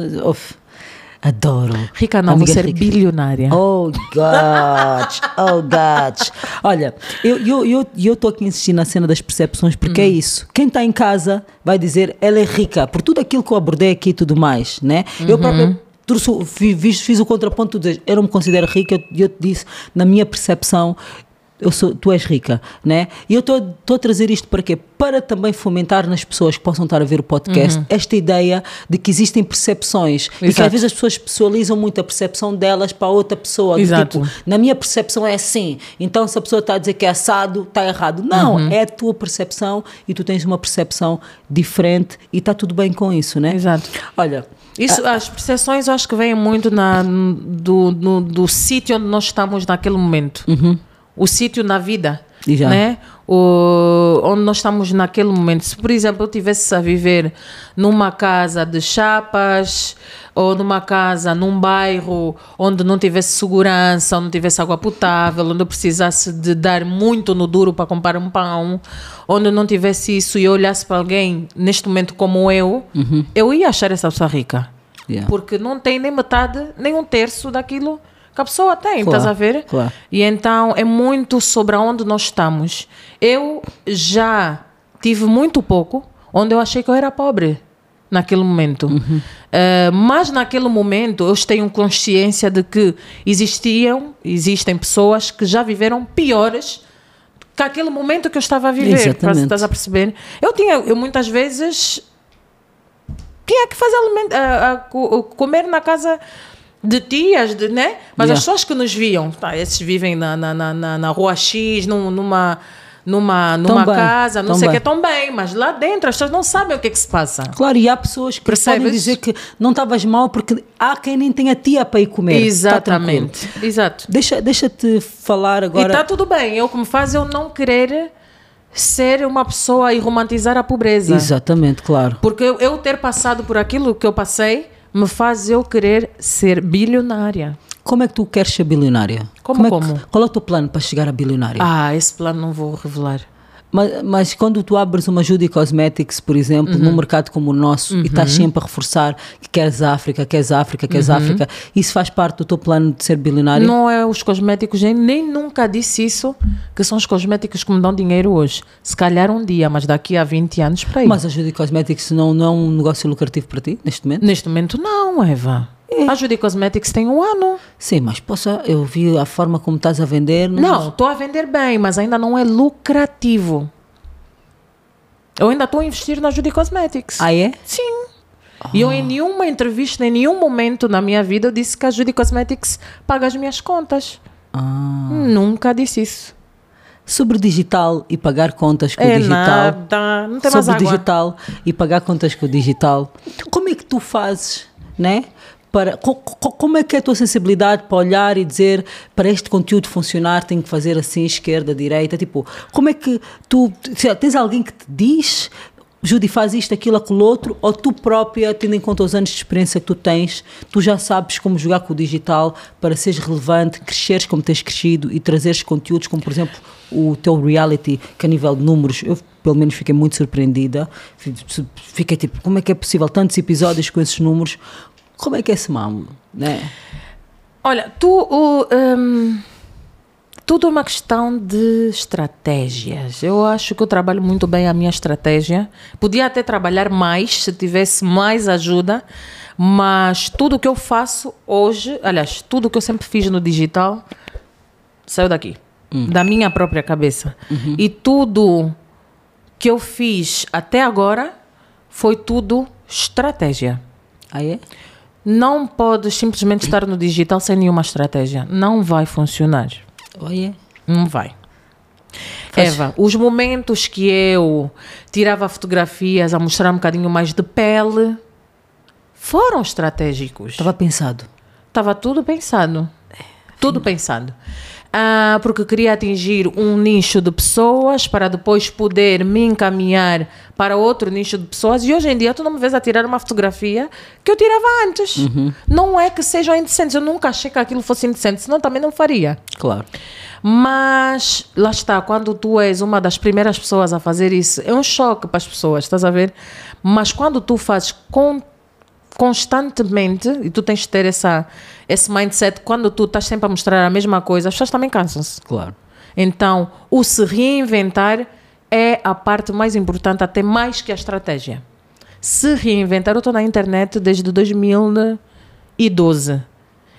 adoro. Rica não, Amiga vou ser rica. bilionária. Oh, God. Oh, God. Olha, eu estou eu, eu, tô aqui a insistir na cena das percepções porque é isso. Quem está em casa vai dizer ela é rica por tudo aquilo que eu abordei aqui e tudo mais, né? Eu própria trouxe fiz, fiz o contraponto de dizer, eu não me considero rica e eu, te disse, na minha percepção, eu sou, tu és rica, né? E eu estou a trazer isto para quê? Para também fomentar nas pessoas que possam estar a ver o podcast esta ideia de que existem percepções e que Exato. às vezes as pessoas pessoalizam muito a percepção delas para outra pessoa. do Exato. Tipo, na minha percepção é assim. Então, se a pessoa está a dizer que é assado, está errado. Não, Uhum. é a tua percepção e tu tens uma percepção diferente e está tudo bem com isso, né? Exato. Olha, Isso, as percepções eu acho que vêm muito na, do, no- do sítio onde nós estamos naquele momento. O sítio na vida. Já. Né? O, onde nós estamos naquele momento. Se, por exemplo, eu tivesse a viver numa casa de chapas ou numa casa, num bairro onde não tivesse segurança, onde não tivesse água potável, onde eu precisasse de dar muito no duro para comprar um pão, onde não tivesse isso e eu olhasse para alguém neste momento como eu, eu ia achar essa pessoa rica. Yeah. Porque não tem nem metade, nem um terço daquilo que a pessoa tem, Claro, estás a ver? claro. E então é muito sobre onde nós estamos. Eu já tive muito pouco, onde eu achei que eu era pobre naquele momento. Eh, mas naquele momento eu tenho consciência de que existiam, existem pessoas que já viveram piores que aquele momento que eu estava a viver. Exatamente. Estás a perceber? Eu tinha, eu muitas vezes tinha que fazer aliment- a- a co- comer na casa de tias, de, né? Mas Yeah. as pessoas que nos viam, tá, esses vivem na, na, na, na- rua X, num- numa, numa, numa casa, não sei o que, tão bem, mas lá dentro as pessoas não sabem o que é que se passa. Claro, e há pessoas que Percebes? podem dizer que não estavas mal porque há quem nem tenha tia para ir comer. Tá. Exatamente. Exato. Deixa, deixa-te falar E agora. está tudo bem. Eu, como faz, eu não querer ser uma pessoa e romantizar a pobreza. Exatamente, claro. Porque eu, eu ter passado por aquilo que eu passei me faz eu querer ser bilionária. Como é que tu queres ser bilionária? Como, é que- como? qual é o teu plano para chegar a bilionária? Ah, esse plano não vou revelar. Mas, mas quando tu abres uma Judy Cosmetics, por exemplo, Uhum. num mercado como o nosso, e estás sempre a reforçar que queres África, queres África, queres África, isso faz parte do teu plano de ser bilionário? Uhum. Não é os cosméticos, nem, nem nunca disse isso, que são os cosméticos que me dão dinheiro hoje. Se calhar um dia, mas daqui a 20 anos para aí. Mas a Judy Cosmetics não, não é um negócio lucrativo para ti, neste momento? Neste momento, não, Eva. A Judy Cosmetics tem um ano. Sim, mas posso, eu vi a forma como estás a vender. Não, estou a vender bem, mas ainda não é lucrativo. Eu ainda estou a investir na Judy Cosmetics. Ah, é? Sim. E eu em nenhuma entrevista, em nenhum momento na minha vida, eu disse que a Judy Cosmetics paga as minhas contas. Ah. Nunca disse isso. Sobre digital e pagar contas com o É digital. nada. Não tem mais sobre água. digital e pagar contas com o digital. Como é que tu fazes, né? Para, co- co- como é que é a tua sensibilidade para olhar e dizer para este conteúdo funcionar tem que fazer assim, esquerda, direita? Tipo, como é que tu tens alguém que te diz Judy faz isto, aquilo, aquilo outro, ou tu própria, tendo em conta os anos de experiência que tu tens, tu já sabes como jogar com o digital para seres relevante, cresceres como tens crescido e trazeres conteúdos como, por exemplo, o teu reality, que a nível de números, eu pelo menos fiquei muito surpreendida. Fiquei tipo, como é que é possível tantos episódios com esses números? Como é que é esse mambo, né? Olha, tu, o, hum, tudo é uma questão de estratégias. Eu acho que eu trabalho muito bem a minha estratégia. Podia até trabalhar mais se tivesse mais ajuda, mas tudo que eu faço hoje, aliás, tudo que eu sempre fiz no digital, saiu daqui, da minha própria cabeça. E tudo que eu fiz até agora foi tudo estratégia. Aí é? Não podes simplesmente estar no digital sem nenhuma estratégia. Não vai funcionar. Olha. Não vai. Faz- Eva, os momentos que eu tirava fotografias a mostrar um bocadinho mais de pele foram estratégicos. Estava pensado. Estava tudo pensado. Tudo pensado. Ah, porque queria atingir um nicho de pessoas para depois poder me encaminhar para outro nicho de pessoas. E hoje em dia tu não me vês a tirar uma fotografia que eu tirava antes. Não é que sejam indecentes. Eu nunca achei que aquilo fosse indecente, senão também não faria. Claro. Mas lá está, quando tu és uma das primeiras pessoas a fazer isso, é um choque para as pessoas, estás a ver? Mas quando tu fazes con- constantemente, e tu tens de ter essa, esse mindset, quando tu estás sempre a mostrar a mesma coisa, as pessoas também cansam-se. Claro. Então, o se reinventar é a parte mais importante, até mais que a estratégia. Se reinventar, eu estou na internet desde 2012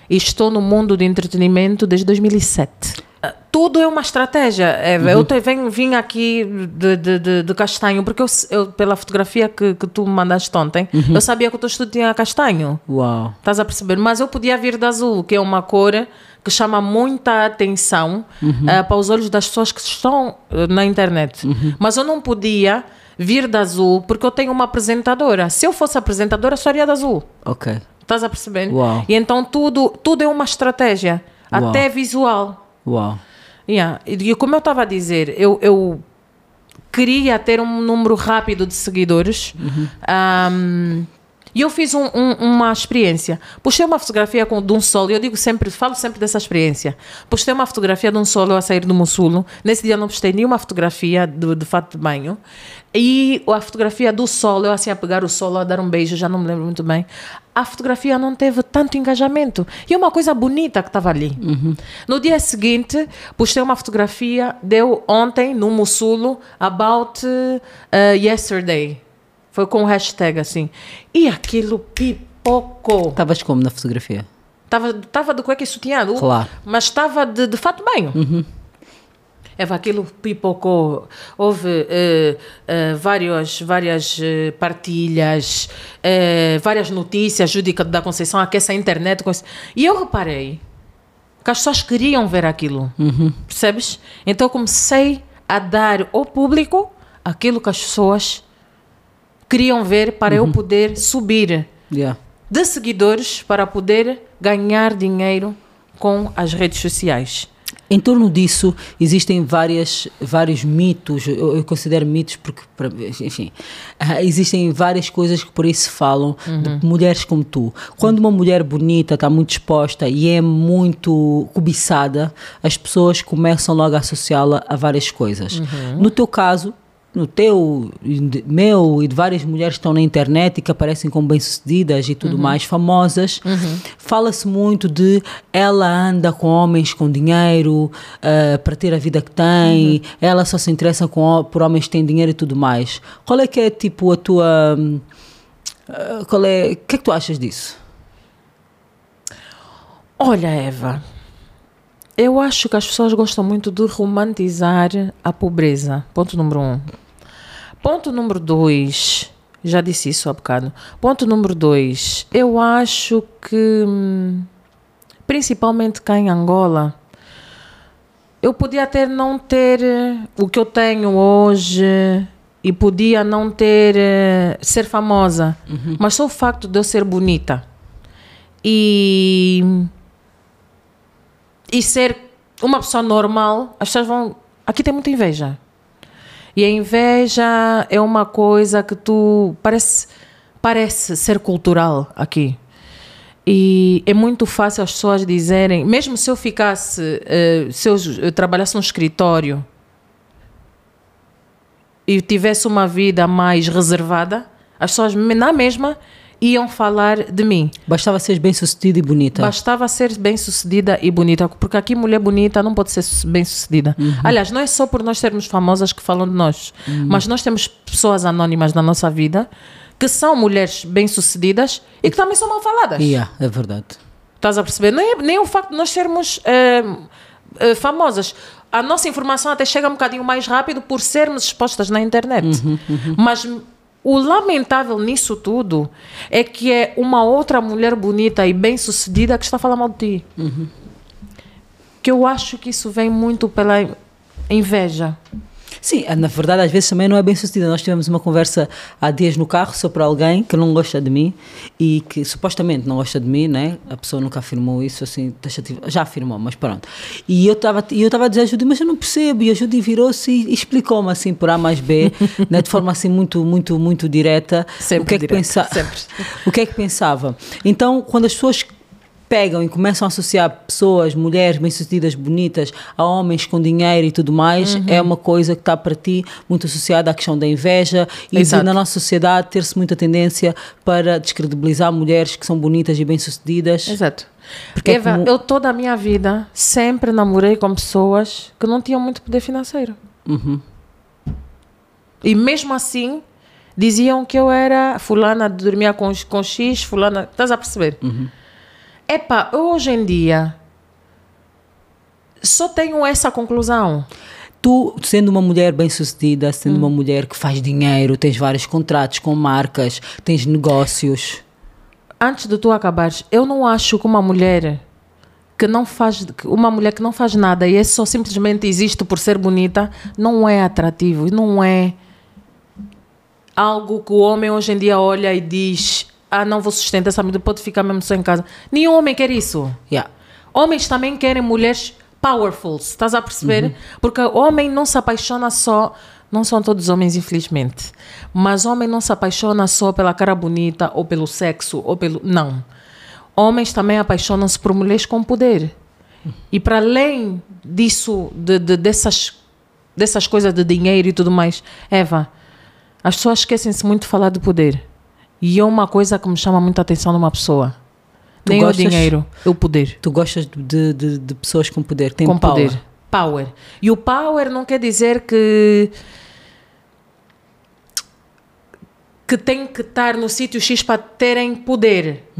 e estou no mundo de entretenimento desde 2007. Tudo é uma estratégia. Eva. Eu te, venho, vim aqui de, de, de, de castanho, porque eu, eu, pela fotografia que, que tu me mandaste ontem, eu sabia que o teu estudo tinha castanho. Uau. Estás a perceber? Mas eu podia vir de azul, que é uma cor que chama muita atenção eh, para os olhos das pessoas que estão eh, na internet. Mas eu não podia vir de azul porque eu tenho uma apresentadora. Se eu fosse apresentadora, só iria de azul. Ok. Estás a perceber? Uau. E então tudo, tudo é uma estratégia, Uau. até visual. Uau. Yeah. E como eu estava a dizer, eu, eu queria ter um número rápido de seguidores. Um, e eu fiz um- um- uma experiência. Postei uma fotografia com, de um solo, eu digo sempre, falo sempre dessa experiência. Postei uma fotografia de um solo a sair do Mussulo. Nesse dia não postei nenhuma fotografia de, de fato de banho. E a fotografia do solo, eu assim a pegar o solo, a dar um beijo, já não me lembro muito bem. A fotografia não teve tanto engajamento. E é uma coisa bonita que estava ali. No dia seguinte, postei uma fotografia, deu ontem, no Mussulo, about uh, yesterday. Foi com o hashtag assim. E aquilo pipocou. Estavas como na fotografia? Tava, tava de cueca e sutiã, do- Claro. mas estava de, de fato banho. Eva, aquilo pipocou. Houve eh, vários, várias eh, partilhas, várias notícias. Júdica da Conceição aquece a internet. E eu reparei que as pessoas queriam ver aquilo. Percebes? Então eu comecei a dar ao público aquilo que as pessoas queriam ver para eu poder subir Yeah. de seguidores para poder ganhar dinheiro com as redes sociais. Em torno disso existem várias, vários mitos, eu, eu considero mitos porque, para- enfim, ah, existem várias coisas que por aí se falam de mulheres como tu. Quando uma mulher bonita está muito exposta e é muito cobiçada, as pessoas começam logo a associá-la a várias coisas. No teu caso, no teu, meu e de várias mulheres que estão na internet e que aparecem como bem-sucedidas e tudo mais, famosas, fala-se muito de ela anda com homens com dinheiro ah, para ter a vida que tem, ela só se interessa com, por homens que têm dinheiro e tudo mais. Qual é que é, tipo, a tua... ah, qual é... O que é que tu achas disso? Olha, Eva, eu acho que as pessoas gostam muito de romantizar a pobreza. Ponto número um. Ponto número dois, já disse isso há bocado. Ponto número dois, eu acho que, hum, principalmente cá em Angola, eu podia até não ter eh, o que eu tenho hoje e podia não ter eh, ser famosa, mas só o facto de eu ser bonita e e ser uma pessoa normal, as pessoas vão. Aqui tem muita inveja. E a inveja é uma coisa que tu. Parece, parece ser cultural aqui. E é muito fácil as pessoas dizerem, mesmo se eu ficasse, eh, se eu trabalhasse num escritório e tivesse uma vida mais reservada, as pessoas na mesma iam falar de mim. Bastava ser bem sucedida e bonita. Bastava ser bem sucedida e bonita, porque aqui mulher bonita não pode ser bem sucedida. Aliás, não é só por nós sermos famosas que falam de nós, mas nós temos pessoas anônimas na nossa vida que são mulheres bem sucedidas e que também são mal faladas. Yeah, é verdade. Estás a perceber? Nem, nem o facto de nós sermos eh, eh, famosas. A nossa informação até chega um bocadinho mais rápido por sermos expostas na internet. Mas o lamentável nisso tudo é que é uma outra mulher bonita e bem sucedida que está falar mal de ti. Que eu acho que isso vem muito pela inveja. Sim, eh, na verdade, às vezes também não é bem sucedida. Nós tivemos uma conversa há dias no carro sobre alguém que não gosta de mim e que supostamente não gosta de mim, né? A pessoa nunca afirmou isso, assim, já afirmou, mas pronto. E eu estava eu estava a dizer a Judy, mas eu não percebo. E a Judy virou-se e explicou-me assim por A mais B, né? de forma assim muito, muito, muito direta. Sempre o que é que direta, pensa... sempre. o que é que pensava. Então, quando as pessoas pegam e começam a associar pessoas, mulheres bem-sucedidas, bonitas, a homens com dinheiro e tudo mais, Uhum. é uma coisa que está para ti muito associada à questão da inveja e de, na nossa sociedade ter-se muita tendência para descredibilizar mulheres que são bonitas e bem-sucedidas. Exato. Porque é Eva, como- eu toda a minha vida sempre namorei com pessoas que não tinham muito poder financeiro. E mesmo assim, diziam que eu era fulana dormia com, com X, fulana. Estás a perceber? Epá, hoje em dia só tenho essa conclusão. Tu, sendo uma mulher bem-sucedida, sendo Hum. uma mulher que faz dinheiro, tens vários contratos com marcas, tens negócios. Antes de tu acabares, eu não acho que uma mulher que não faz uma mulher que não faz nada e é só simplesmente existe por ser bonita não é atrativo não é algo que o homem hoje em dia olha e diz ah não vou sustentar essa mulher pode ficar mesmo só em casa. Nenhum homem quer isso. Yeah. homens também querem mulheres powerful estás a perceber? Porque o homem não se apaixona só não são todos homens infelizmente mas homem não se apaixona só pela cara bonita ou pelo sexo ou pelo não. Homens também apaixonam-se por mulheres com poder. E para além disso de, de- dessas dessas coisas de dinheiro e tudo mais Eva as pessoas esquecem-se muito de falar de poder e é uma coisa que me chama muita atenção numa pessoa Tu nem gostas- o dinheiro é o poder Tu gostas de, de, de pessoas com poder, com power. poder. Power. E o power não quer dizer que que tem que estar no sítio X para terem poder.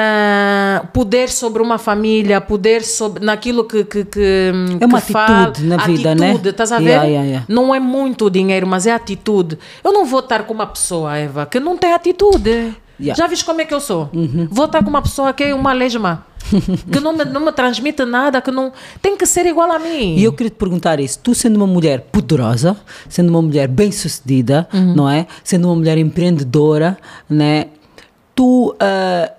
Ah, poder sobre uma família, poder sobre naquilo que que, que É uma que fala- atitude na vida, né? Estás a ver? Yeah, yeah, yeah. Não é muito o dinheiro, mas é atitude. Eu não vou estar com uma pessoa, Eva, que não tem atitude. Já viste como é que eu sou? Vou estar com uma pessoa que é uma lesma. que não me, não me transmite nada, que não. Tem que ser igual a mim. E eu queria te perguntar isso. Tu, sendo uma mulher poderosa, sendo uma mulher bem-sucedida, Uhum. não é? Sendo uma mulher empreendedora, né? Tu. ah,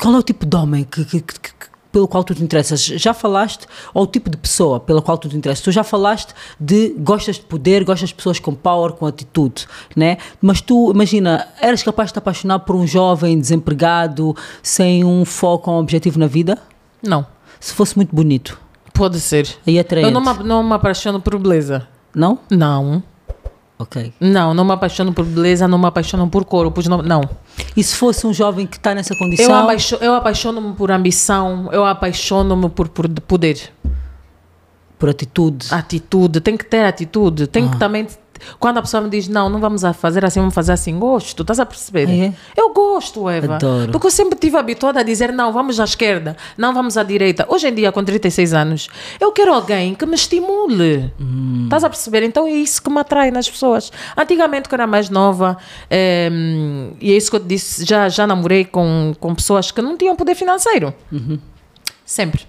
qual é o tipo de homem que, que- que- que- pelo qual tu te interessas? Já falaste, ou o tipo de pessoa pela qual tu te interessas? Tu já falaste de gostas de poder, gostas de pessoas com power, com atitude, né? Mas tu, imagina, eras capaz de te apaixonar por um jovem desempregado, sem um foco, um objetivo na vida? Não. Se fosse muito bonito. Pode ser. É atraente. Eu não me, não me apaixono por beleza. Não? Não. Ok. Não, não me apaixono por beleza, não me apaixono por corpos. Não. não. E se fosse um jovem que está nessa Eu, condição? apaixo, eu apaixono-me por ambição, eu apaixono-me por, por poder. Por atitude. Atitude, tem que ter atitude, tem Ah. que também. Quando a pessoa me diz, não, não vamos a fazer assim, vamos fazer assim, gosto, estás a perceber? É? Eu gosto, Eva. Adoro. Porque eu sempre estive habituada a dizer, não, vamos à esquerda, não vamos à direita. Hoje em dia, com 36 anos, eu quero alguém que me estimule. Hum. Estás a perceber? Então é isso que me atrai nas pessoas. Antigamente, quando era mais nova, eh, e é isso que eu te disse, já, já namorei com, com pessoas que não tinham poder financeiro. Sempre.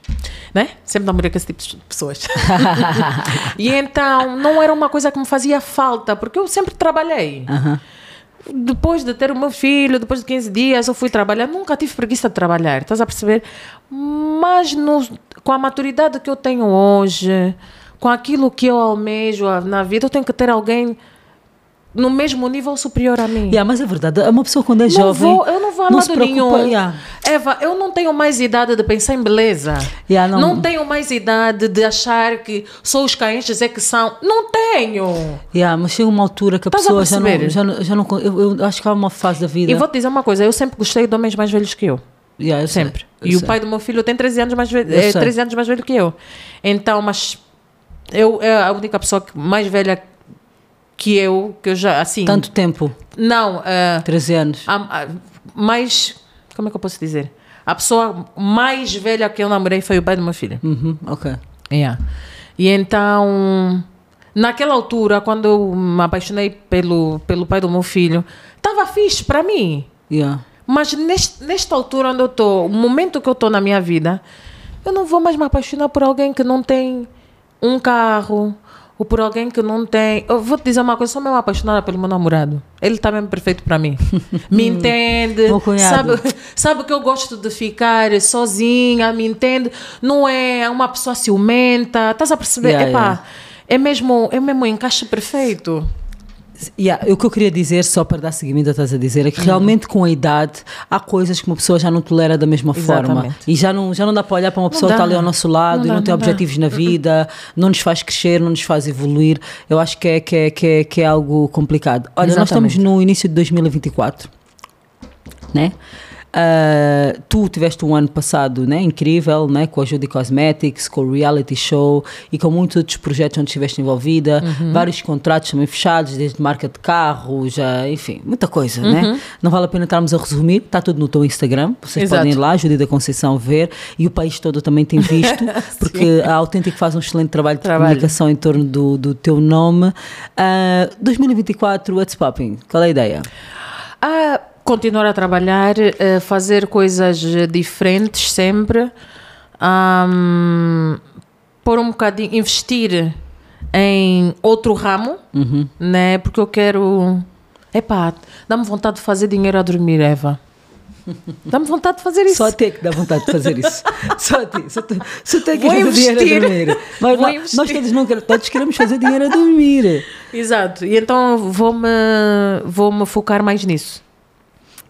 Né? Sempre namorei com esse tipo de pessoas. e então, não era uma coisa que me fazia falta, porque eu sempre trabalhei. Aham. Depois de ter o meu filho, depois de 15 dias, eu fui trabalhar. Nunca tive preguiça de trabalhar, estás a perceber? Mas no- com a maturidade que eu tenho hoje, com aquilo que eu almejo na vida, eu tenho que ter alguém no mesmo nível superior a mim. Yeah, mas é verdade, uma pessoa quando é Não jovem. vou, eu não vou a não lado nenhum. yeah. Eva, eu não tenho mais idade de pensar em beleza. Yeah, não- tenho mais idade de achar que só os caentes é que são. Não tenho. Yeah, mas chega uma altura que a Estás a pessoa já não, já não, já não. Eu, eu acho que há uma fase da vida. E vou te dizer uma coisa, eu sempre gostei de homens mais velhos que eu. Yeah, eu sei, Sempre. eu e o sei. pai do meu filho tem 13 anos mais velho, é, sei. 13 anos mais velho que eu. Então, mas eu é a única pessoa que- mais velha que eu, que eu já, assim... Tanto tempo, Não, ah, 13 anos. a- a- mais... Como é que eu posso dizer? A pessoa mais velha que eu namorei foi o pai do meu filho. Uhum, ok. Yeah. E então, naquela altura, quando eu me apaixonei pelo, pelo pai do meu filho, estava fixe para mim. Yeah. Mas neste, nesta altura onde eu estou, o momento que eu estou na minha vida, eu não vou mais me apaixonar por alguém que não tem um carro ou por alguém que não tem. Eu vou te dizer uma coisa, sou mesmo apaixonada pelo meu namorado. Ele está mesmo perfeito para mim. Me entende. Sabe, sabe que eu gosto de ficar sozinha, me entende. Não é uma pessoa ciumenta. Estás a perceber? Yeah, Epá, yeah. É mesmo, é mesmo um encaixe perfeito. Yeah, o que eu queria dizer, só para dar seguimento a estás a dizer, Uhum. é que realmente com a idade há coisas que uma pessoa já não tolera da mesma forma. Exatamente. E já não, já não dá para olhar para uma pessoa que dá. está ali ao nosso lado Não e dá, não tem não dá. objetivos na vida, não nos faz crescer, não nos faz evoluir. Eu acho que é, que é, que é, que é algo complicado. Olha, nós Exatamente. estamos no início de 2024, né? Ah, tu tiveste um ano passado né, incrível né, com a Judy Cosmetics, com o reality show e com muitos outros projetos onde estiveste envolvida, Uhum. vários contratos também fechados, desde marca de carro, já, enfim, muita coisa, Uhum. né? Não vale a pena estarmos a resumir, está tudo no teu Instagram, vocês Exato. podem ir lá, Judy da Conceição ver, e o país todo também tem visto, porque a Autêntico faz um excelente trabalho de Trabalho. comunicação em torno do, do teu nome. Ah, 2024, what's popping? Qual é a ideia? a continuar a trabalhar, eh, fazer coisas diferentes sempre, ahm, pôr um bocadinho, investir em outro ramo, Uhum. né? Porque eu quero. Epá, dá-me vontade de fazer dinheiro a dormir, Eva. Dá-me vontade de fazer isso. Só ti é que dá vontade de fazer isso. Só ti. Só só tu é que fazer dinheiro a dormir. Mas investir. nós todos, não, quer- todos queremos fazer dinheiro a dormir. Exato. E então vou-me vou -me focar mais nisso.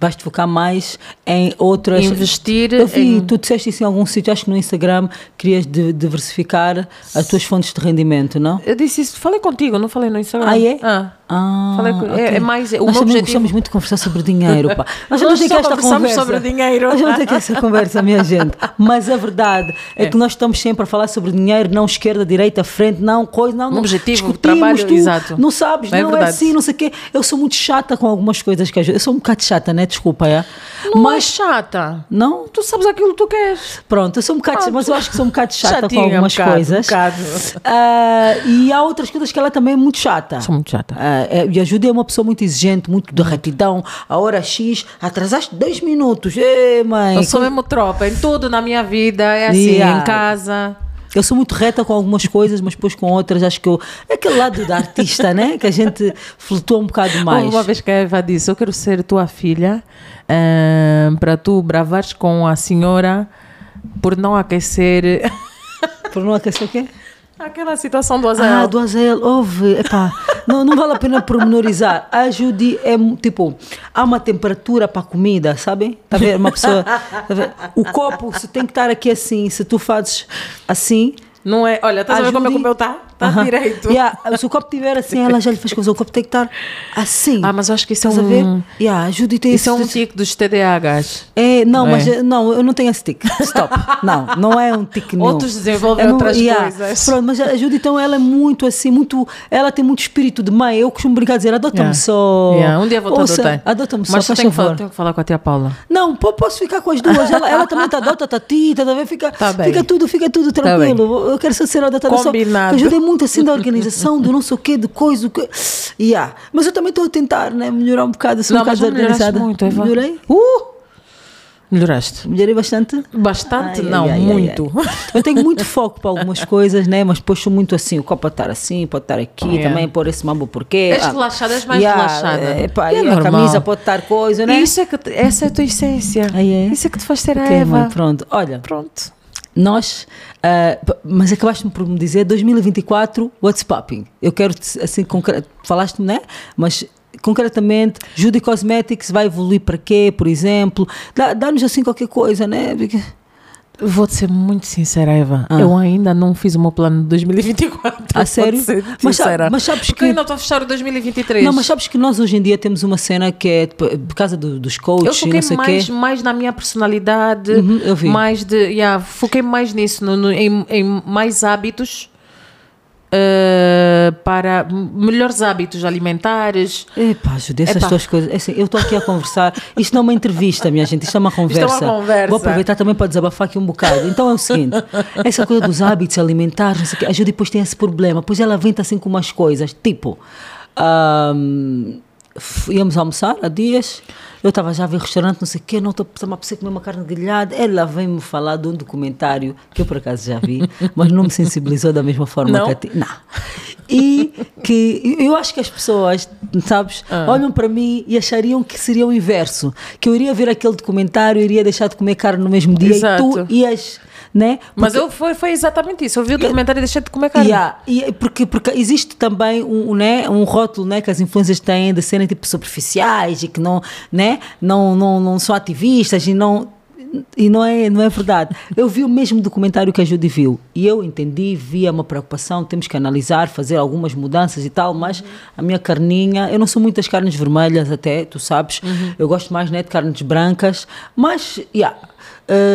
Vais-te focar mais em outras... Investir Eu vi, em- tu disseste isso em algum sítio, acho que no Instagram, querias de- diversificar as tuas fontes de rendimento, não? Eu disse isso, falei contigo, não falei no Instagram. Ah, é? Ah. Ah, Falei com- é- é mais- o Nós meu objetivo- gostamos muito de conversar sobre dinheiro, pá. Nós ter que só esta conversa. sobre dinheiro. Nós ter que essa conversa, minha gente. Mas a verdade é, que nós estamos sempre a falar sobre dinheiro, não esquerda, direita, frente, não coisa, não. não objetivo, trabalho, tu exato. Não sabes, É não é assim, não sei o quê. Eu sou muito chata com algumas coisas que. Eu sou um bocado chata, né? Desculpa, é? Não é Mas. chata. Não? Tu sabes aquilo que tu queres. Pronto, eu sou um bocado mas eu acho que sou um bocado chata Chatinha, com algumas um bocado, coisas. um bocado. Ah, e há outras coisas que ela também é muito chata. Sou muito chata. É, e a Júlia é uma pessoa muito exigente, muito de retidão. A hora X, atrasaste dois minutos. Ê, mãe. Eu sou mesmo tropa. Em tudo na minha vida é assim. Yeah. Em casa. Eu sou muito reta com algumas coisas, mas depois com outras acho que eu. É aquele lado da artista, né? Que a gente flutua um bocado mais. Uma vez que a Eva disse, eu quero ser tua filha ahn, para tu bravares com a senhora por não aquecer Por não aquecer o quê? Aquela situação do Ah, Azael. do Azael, houve. Epá, não, não vale a pena pormenorizar. A Judy é tipo, há uma temperatura para a comida, sabem? Tá a ver? Uma pessoa. tá ver? O copo, se tem que estar aqui assim, se tu fazes assim. Não é? Olha, estás a ver como é que o meu está? Tá Aham. direito. Yeah, se o copo estiver assim, ela já lhe faz coisa. O copo tem que estar assim. Ah, mas eu acho que isso é Estás a ver? um... Yeah, a Judy tem Isso é um tique dos TDAHs. É, não, É. mas eh, não, eu não tenho esse tique. Stop. Não, não é um tique nenhum. Outros desenvolvem não- outras coisas. Pronto, mas a Judy então ela é muito assim, muito. Ela tem muito espírito de mãe. Eu costumo brincar a dizer, adota-me Yeah. só. Yeah, Um dia vou te adotar. Adota-me só, Mas faz tem que, falar, que falar com a tia Paula. Não, po- posso ficar com as duas. Ela, ela também te adota, tá ti, tá a ver? Fica, Tá fica tudo, fica tudo Tá tranquilo. eu quero só ser adotada só. Combinado. Ajudei muito assim da organização, do não sei o quê, de coisa. o quê. Yeah. Mas eu também estou a tentar, né? Melhorar um bocado, ser um Não, mas bocado organizada. muito, Eva. Melhorei? Uh! Melhoraste. Melhorei bastante? Bastante? Ai, não, ai, muito. ai. Eu tenho muito foco para algumas coisas, né? Mas depois sou muito assim. O copo pode estar assim, pode estar aqui, Yeah. também pôr esse mambo porquê. És relaxada, és mais relaxada. É, pá, E é a normal. camisa pode estar coisa, né? E isso é que essa é a tua essência. Ah, é? Isso é que te faz ser a Ok, Eva. mãe, pronto. Olha, Pronto. Nós, p- mas acabaste por me dizer 2024, what's popping? Eu quero, assim, falaste-me, né? Mas concretamente, Judy Cosmetics vai evoluir para quê, por exemplo? Dá- Dá-nos assim qualquer coisa, né? Porque- Vou-te ser muito sincera, Eva. Ah. Eu ainda não fiz o meu plano de 2024. A sério? Mas mas sabes Porque que- eu ainda estou a fechar o 2023. Não, mas sabes que nós hoje em dia temos uma cena que é por causa do- dos eu coaches e foquei não sei o mais, quê. mais na minha personalidade, Uhum, eu vi. mais de, yeah, foquei mais nisso, no- no- em, em mais hábitos eh, para melhores hábitos alimentares. Epá, Judy, essas Epá. tuas coisas. é Assim, eu estou aqui a conversar. Isto não é uma entrevista, minha gente. Isto é uma conversa. conversa. Vou aproveitar também para desabafar aqui um bocado. Então é o seguinte: essa coisa dos hábitos alimentares, não sei o quê, a Judy depois tem esse problema. Depois ela vem assim com umas coisas. Tipo, f- íamos almoçar há dias. Eu estava já a ver restaurante, não sei o quê, não estou a precisar comer uma carne grelhada. Ela vem-me falar de um documentário que eu por acaso já vi, mas não me sensibilizou da mesma forma Não? que a ti. Não. E que eu acho que as pessoas, sabes, Ah. olham para mim e achariam que seria o inverso. Que eu iria ver aquele documentário, iria deixar de comer carne no mesmo dia Exato. e tu ias, né? Mas Porque- eu, foi, foi exatamente isso. Eu vi o documentário e deixei de comer carne. Yeah, e porque, porque existe também um, né, um rótulo né, que as influências têm de serem tipo superficiais e que não, né, não, não, não são ativistas e não. E não é, não é verdade. Eu vi o mesmo documentário que a Judy viu e eu entendi, via uma preocupação, temos que analisar, fazer algumas mudanças e tal, mas a minha carninha, eu não sou muito das carnes vermelhas até, tu sabes, eu gosto mais né, de carnes brancas, mas yeah,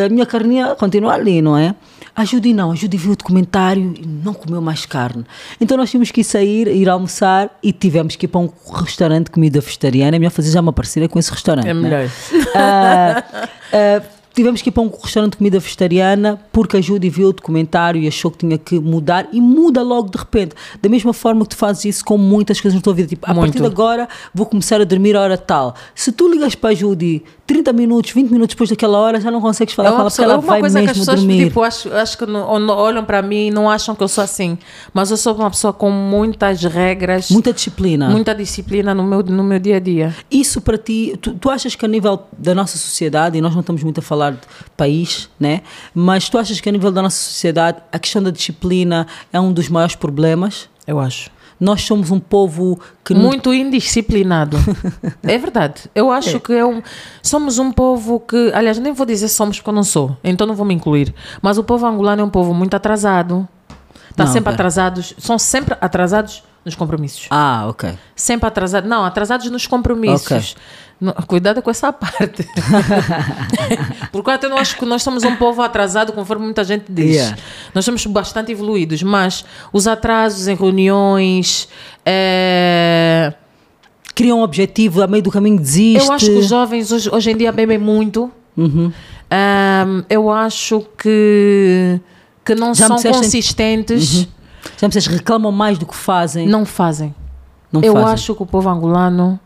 a minha carninha continua ali, não é? A Judy não, a Judy viu o documentário e não comeu mais carne. Então nós tínhamos que ir sair, ir almoçar e tivemos que ir para um restaurante de comida vegetariana. É melhor fazer já uma parceria com esse restaurante. É né? melhor. Ah, ah, tivemos que ir para um restaurante de comida vegetariana porque a Judy viu o documentário e achou que tinha que mudar e muda logo de repente. Da mesma forma que tu fazes isso com muitas coisas na tua vida. Tipo, a partir Muito. de agora vou começar a dormir a hora tal. Se tu ligas para a Judy 30 minutos, 20 minutos depois daquela hora, já não consegues falar É com ela porque pessoa- ela é uma vai coisa que as mesmo pessoas dormir. tipo, acho, acho que não, não olham para mim e não acham que eu sou assim. Mas eu sou uma pessoa com muitas regras, Muita disciplina. muita disciplina no meu, no meu dia a dia. Isso para ti, tu, tu achas que a nível da nossa sociedade, e nós não estamos muito a falar de país, né? mas tu achas que a nível da nossa sociedade a questão da disciplina é um dos maiores problemas? Eu acho. Nós somos um povo que Muito indisciplinado. é verdade. Eu acho que é um, somos um povo que, aliás, nem vou dizer somos porque eu não sou, então não vou me incluir. Mas o povo angolano é um povo muito atrasado. Está Não, sempre atrasados, são sempre atrasados nos compromissos. Ah, ok. Sempre atrasados. Não, atrasados nos compromissos. Não, cuidado com essa parte. Porque eu até não acho que nós somos um povo atrasado, conforme muita gente diz. Yeah. Nós somos bastante evoluídos, mas os atrasos em reuniões. eh, Cria um objetivo, a meio do caminho desiste. eu acho que os jovens hoje, hoje em dia bebem muito. Uhum. Ahm, eu acho que, que não Já são consistentes. Uhum. Já vocês reclamam mais do que fazem. Não fazem. Não eu fazem. acho que o povo angolano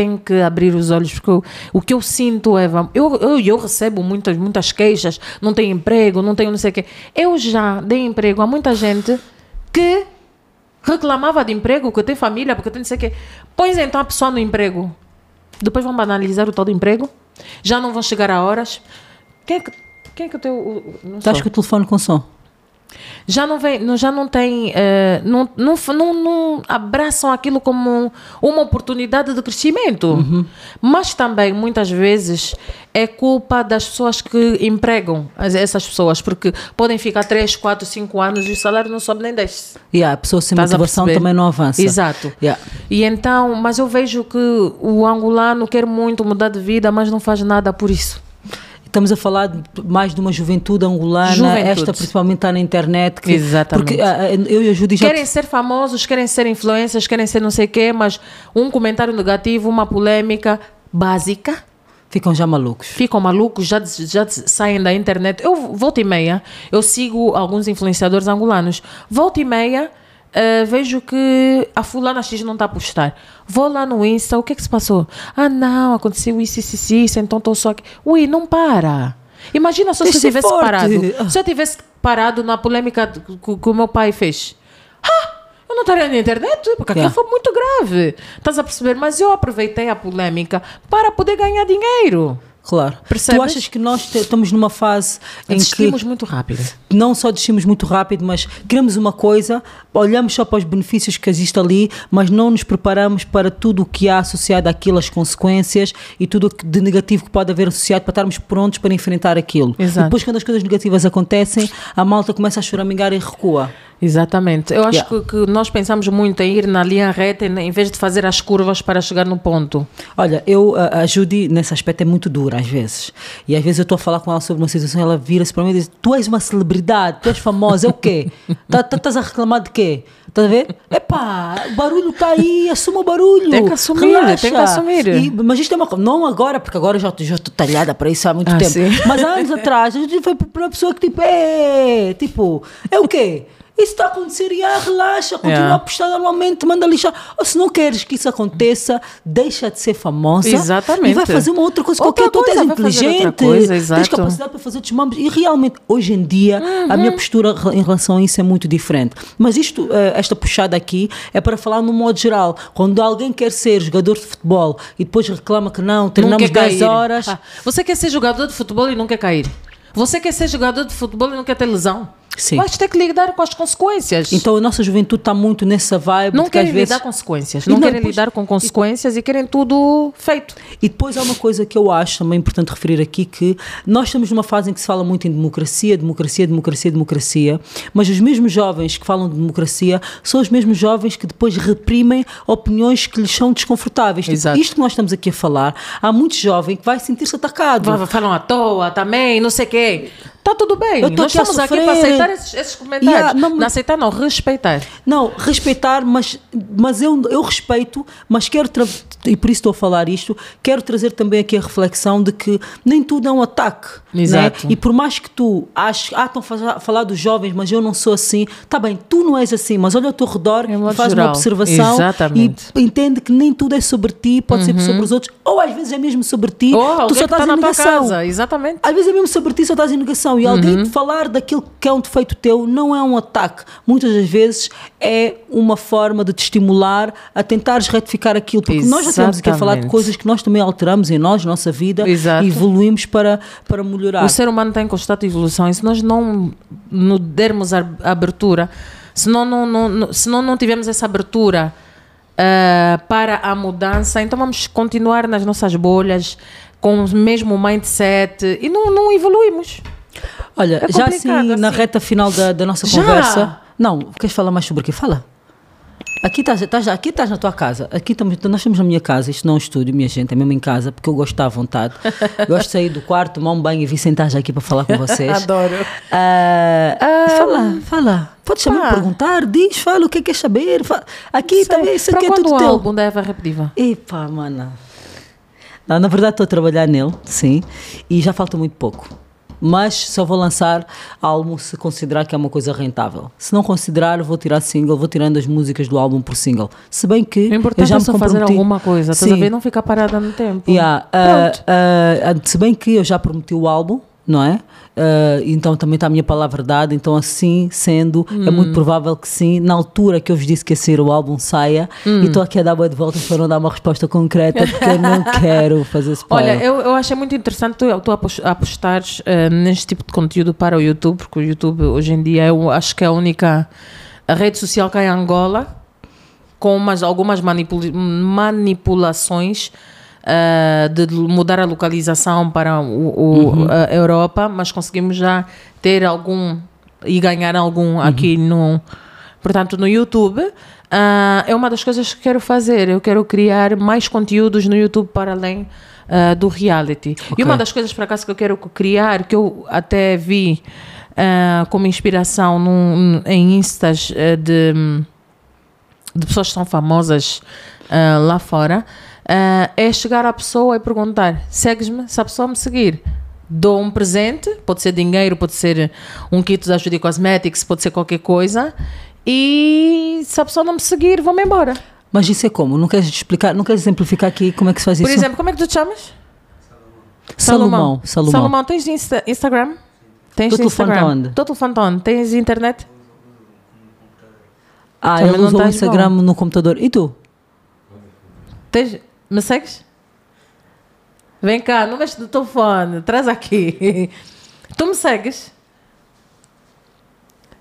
tem que abrir os olhos, porque eu- o que eu sinto, Eva, eu, eu, eu recebo muitas, muitas queixas, não tenho emprego, não tenho não sei o quê. Eu já dei emprego a muita gente que reclamava de emprego, que tem família, porque tem não sei o quê. Pois então a pessoa no emprego. Depois vão banalizar o tal do emprego. Já não vão chegar a horas. Quem é que, quem é que o teu... o- Não Estás com o telefone com som? Já não vem, não- já não tem, eh, não, não, não, não abraçam aquilo como uma oportunidade de crescimento. Mas também, muitas vezes, é culpa das pessoas que empregam as- essas pessoas, porque podem ficar 3, 4, 5 anos e o salário não sobe nem desce. Yeah, a pessoa sem Estás a motivação também não avança. Exato. Yeah. E então, mas eu vejo que o angolano quer muito mudar de vida, mas não faz nada por isso. Estamos a falar de- mais de uma juventude angolana, Juventude. esta principalmente está na internet. Que, Exatamente. Porque ah, ah, eu e a Judy já Querem ser famosos, querem ser influências, querem ser não sei o quê, mas um comentário negativo, uma polêmica básica, ficam já malucos. ficam malucos, já, já saem da internet. Eu, volta e meia, eu sigo alguns influenciadores angolanos. Volta e meia, eh, vejo que a fulana X não está a postar. Vou lá no Insta, o que é que se passou? Ah, não, aconteceu isso, isso, isso, isso então estou só aqui. Ui, não para. Imagina só se eu tivesse forte. parado. Se eu tivesse parado na polêmica que, o meu pai fez. Ah, eu não estaria na internet, porque aquilo Yeah. foi muito grave. Estás a perceber? Mas eu aproveitei a polêmica para poder ganhar dinheiro. Claro. Percebes? Tu achas que nós te- estamos numa fase em que Desistimos muito rápido. não só desistimos muito rápido, mas queremos uma coisa, olhamos só para os benefícios que existem ali, mas não nos preparamos para tudo o que há associado àquilo, as consequências e tudo o que de negativo que pode haver associado para estarmos prontos para enfrentar aquilo. Exato. E depois, quando as coisas negativas acontecem, a malta começa a choramingar e recua. Exatamente. Eu acho Yeah. que, que nós pensamos muito em ir na linha reta em vez de fazer as curvas para chegar no ponto. Olha, eu, a, Judy, nesse aspecto, é muito dura às vezes. E às vezes eu estou a falar com ela sobre uma situação ela vira-se para mim e diz: Tu és uma celebridade, tu és famosa, é o quê? Tá- tá- Estás a reclamar de quê? Estás a ver? Epá, o barulho está aí, assuma o barulho. Tem que assumir, relaxa. tem que assumir. E- mas isto é uma coisa, não agora, porque agora eu já estou talhada para isso há muito Ah, tempo. sim. Mas há anos atrás, a gente foi para uma pessoa que tipo, é, tipo, é o quê? Isso está a acontecer e ah, relaxa, continua Yeah. a postar normalmente, manda lixar. Ou se não queres que isso aconteça, deixa de ser famosa Exatamente. e vai fazer uma outra coisa Outra qualquer. Tu és inteligente, coisa, tens capacidade para fazer outros mambos. E realmente, hoje em dia, a Uhum. minha postura re- em relação a isso é muito diferente. Mas isto, eh, esta puxada aqui, é para falar no modo geral. Quando alguém quer ser jogador de futebol e depois reclama que não, treinamos quer 10 cair. horas. Ah, Você quer ser jogador de futebol e não quer cair. Você quer ser jogador de futebol e não quer ter lesão. Sim. Vais ter que lidar com as consequências. Então a nossa juventude está muito nessa vibe. não querem vezes... lidar com consequências. E Não, não, querem depois- lidar com consequências e querem tudo feito. E depois há uma coisa que eu acho também importante referir aqui, que nós estamos numa fase em que se fala muito em democracia, democracia, democracia, democracia, mas os mesmos jovens que falam de democracia são os mesmos jovens que depois reprimem opiniões que lhes são desconfortáveis. Tipo, Exato. isto que nós estamos aqui a falar, há muito jovem que vai sentir-se atacado. Falam à toa também, não sei o quê. Está tudo bem. Eu Nós estamos aqui para aceitar esses, esses comentários. Yeah, não- não aceitar, não, respeitar. Não, respeitar, mas, mas eu, eu respeito, mas quero, e por isso estou a falar isto, quero trazer também aqui a reflexão de que nem tudo é um ataque. Exato. Né? E por mais que tu aches, ah, estão a fa- a falar dos jovens, mas eu não sou assim, tá bem, tu não és assim, mas olha ao teu redor Em e faz geral. uma observação Exatamente. e entende que nem tudo é sobre ti, pode ser sobre os outros, ou às vezes é mesmo sobre ti, Ou tu só está estás em na tua negação. casa. Exatamente. Às vezes é mesmo sobre ti, só estás em negação. E alguém te falar daquilo que é um defeito teu não é um ataque. Muitas das vezes é uma forma de te estimular a tentares retificar aquilo. Porque nós já estamos aqui a falar de Exatamente. coisas que nós também alteramos em nós, nossa vida, Exato. e evoluímos para, para melhorar. O ser humano está em constante evolução e se nós não, não dermos a abertura, se não, não, não, se não, não tivermos essa abertura ah, para a mudança, então vamos continuar nas nossas bolhas com o mesmo mindset e não, não evoluímos. Olha, É já assim, complicado, na assim. reta final da, da nossa Já? conversa. Não, queres falar mais sobre o quê? Fala. Aqui estás, estás, aqui estás na tua casa. Aqui estamos, nós estamos na minha casa. Isto não é um estúdio, minha gente. É mesmo em casa, porque eu gosto de estar à vontade. gosto de sair do quarto, tomar um banho e vir sentar já aqui para falar com vocês. Adoro. Ah, fala, fala. Podes também pá. perguntar, diz, fala o que é que queres saber. Fa- Aqui também, isso Para aqui é tudo o teu. álbum da Eva Repetitiva? Epá, mana. Não, na verdade estou a trabalhar nele, sim, e já falta muito pouco. Mas só vou lançar álbum se considerar que é uma coisa rentável. Se não considerar, vou tirar single, vou tirando as músicas do álbum por single. Se bem que O eu importante já é me só fazer comprometi. alguma coisa, estás a ver? Não ficar parada no tempo. Yeah, ah, ah, ah, se bem que eu já prometi o álbum, não é? Uh, então também está a minha palavra dada. Então, assim sendo, Hum. é muito provável que sim. Na altura que eu vos disse que ia ser o álbum saia, Hum. e estou aqui a dar boa de volta para não dar uma resposta concreta, porque eu não quero fazer spoiler. Olha, eu, eu achei muito interessante tu, tu apos- apostares eh, neste tipo de conteúdo para o YouTube, porque o YouTube hoje em dia eu acho que é a única a rede social que há em Angola com umas, algumas manipula- manipulações eh, de mudar a localização para o, o- a Europa, mas conseguimos já ter algum e ganhar algum aqui no portanto no YouTube. Ah, é uma das coisas que quero fazer. Eu quero criar mais conteúdos no YouTube para além ah, do reality. E Ok. uma das coisas por acaso que eu quero criar que eu até vi ah, como inspiração num, em instas de de pessoas que são famosas lá fora, ah, é chegar à pessoa e perguntar: segues-me? Se a pessoa me seguir, dou um presente, pode ser dinheiro, pode ser um kit de ajuda e cosmetics, pode ser qualquer coisa. E se a pessoa não me seguir, vou-me embora. Mas isso é como? Não queres explicar, não queres exemplificar aqui como é que se faz Por isso? exemplo, como é que tu te chamas? Salomão. Salomão. Salomão, tens Insta- Instagram? Tens Teu telefone Instagram? tá onde? Teu telefone tá onde? Tens internet? Ah, Também não usa o Instagram no computador. E tu? Tens, me segues? Vem cá, não mexe do telefone, traz aqui. Tu me segues?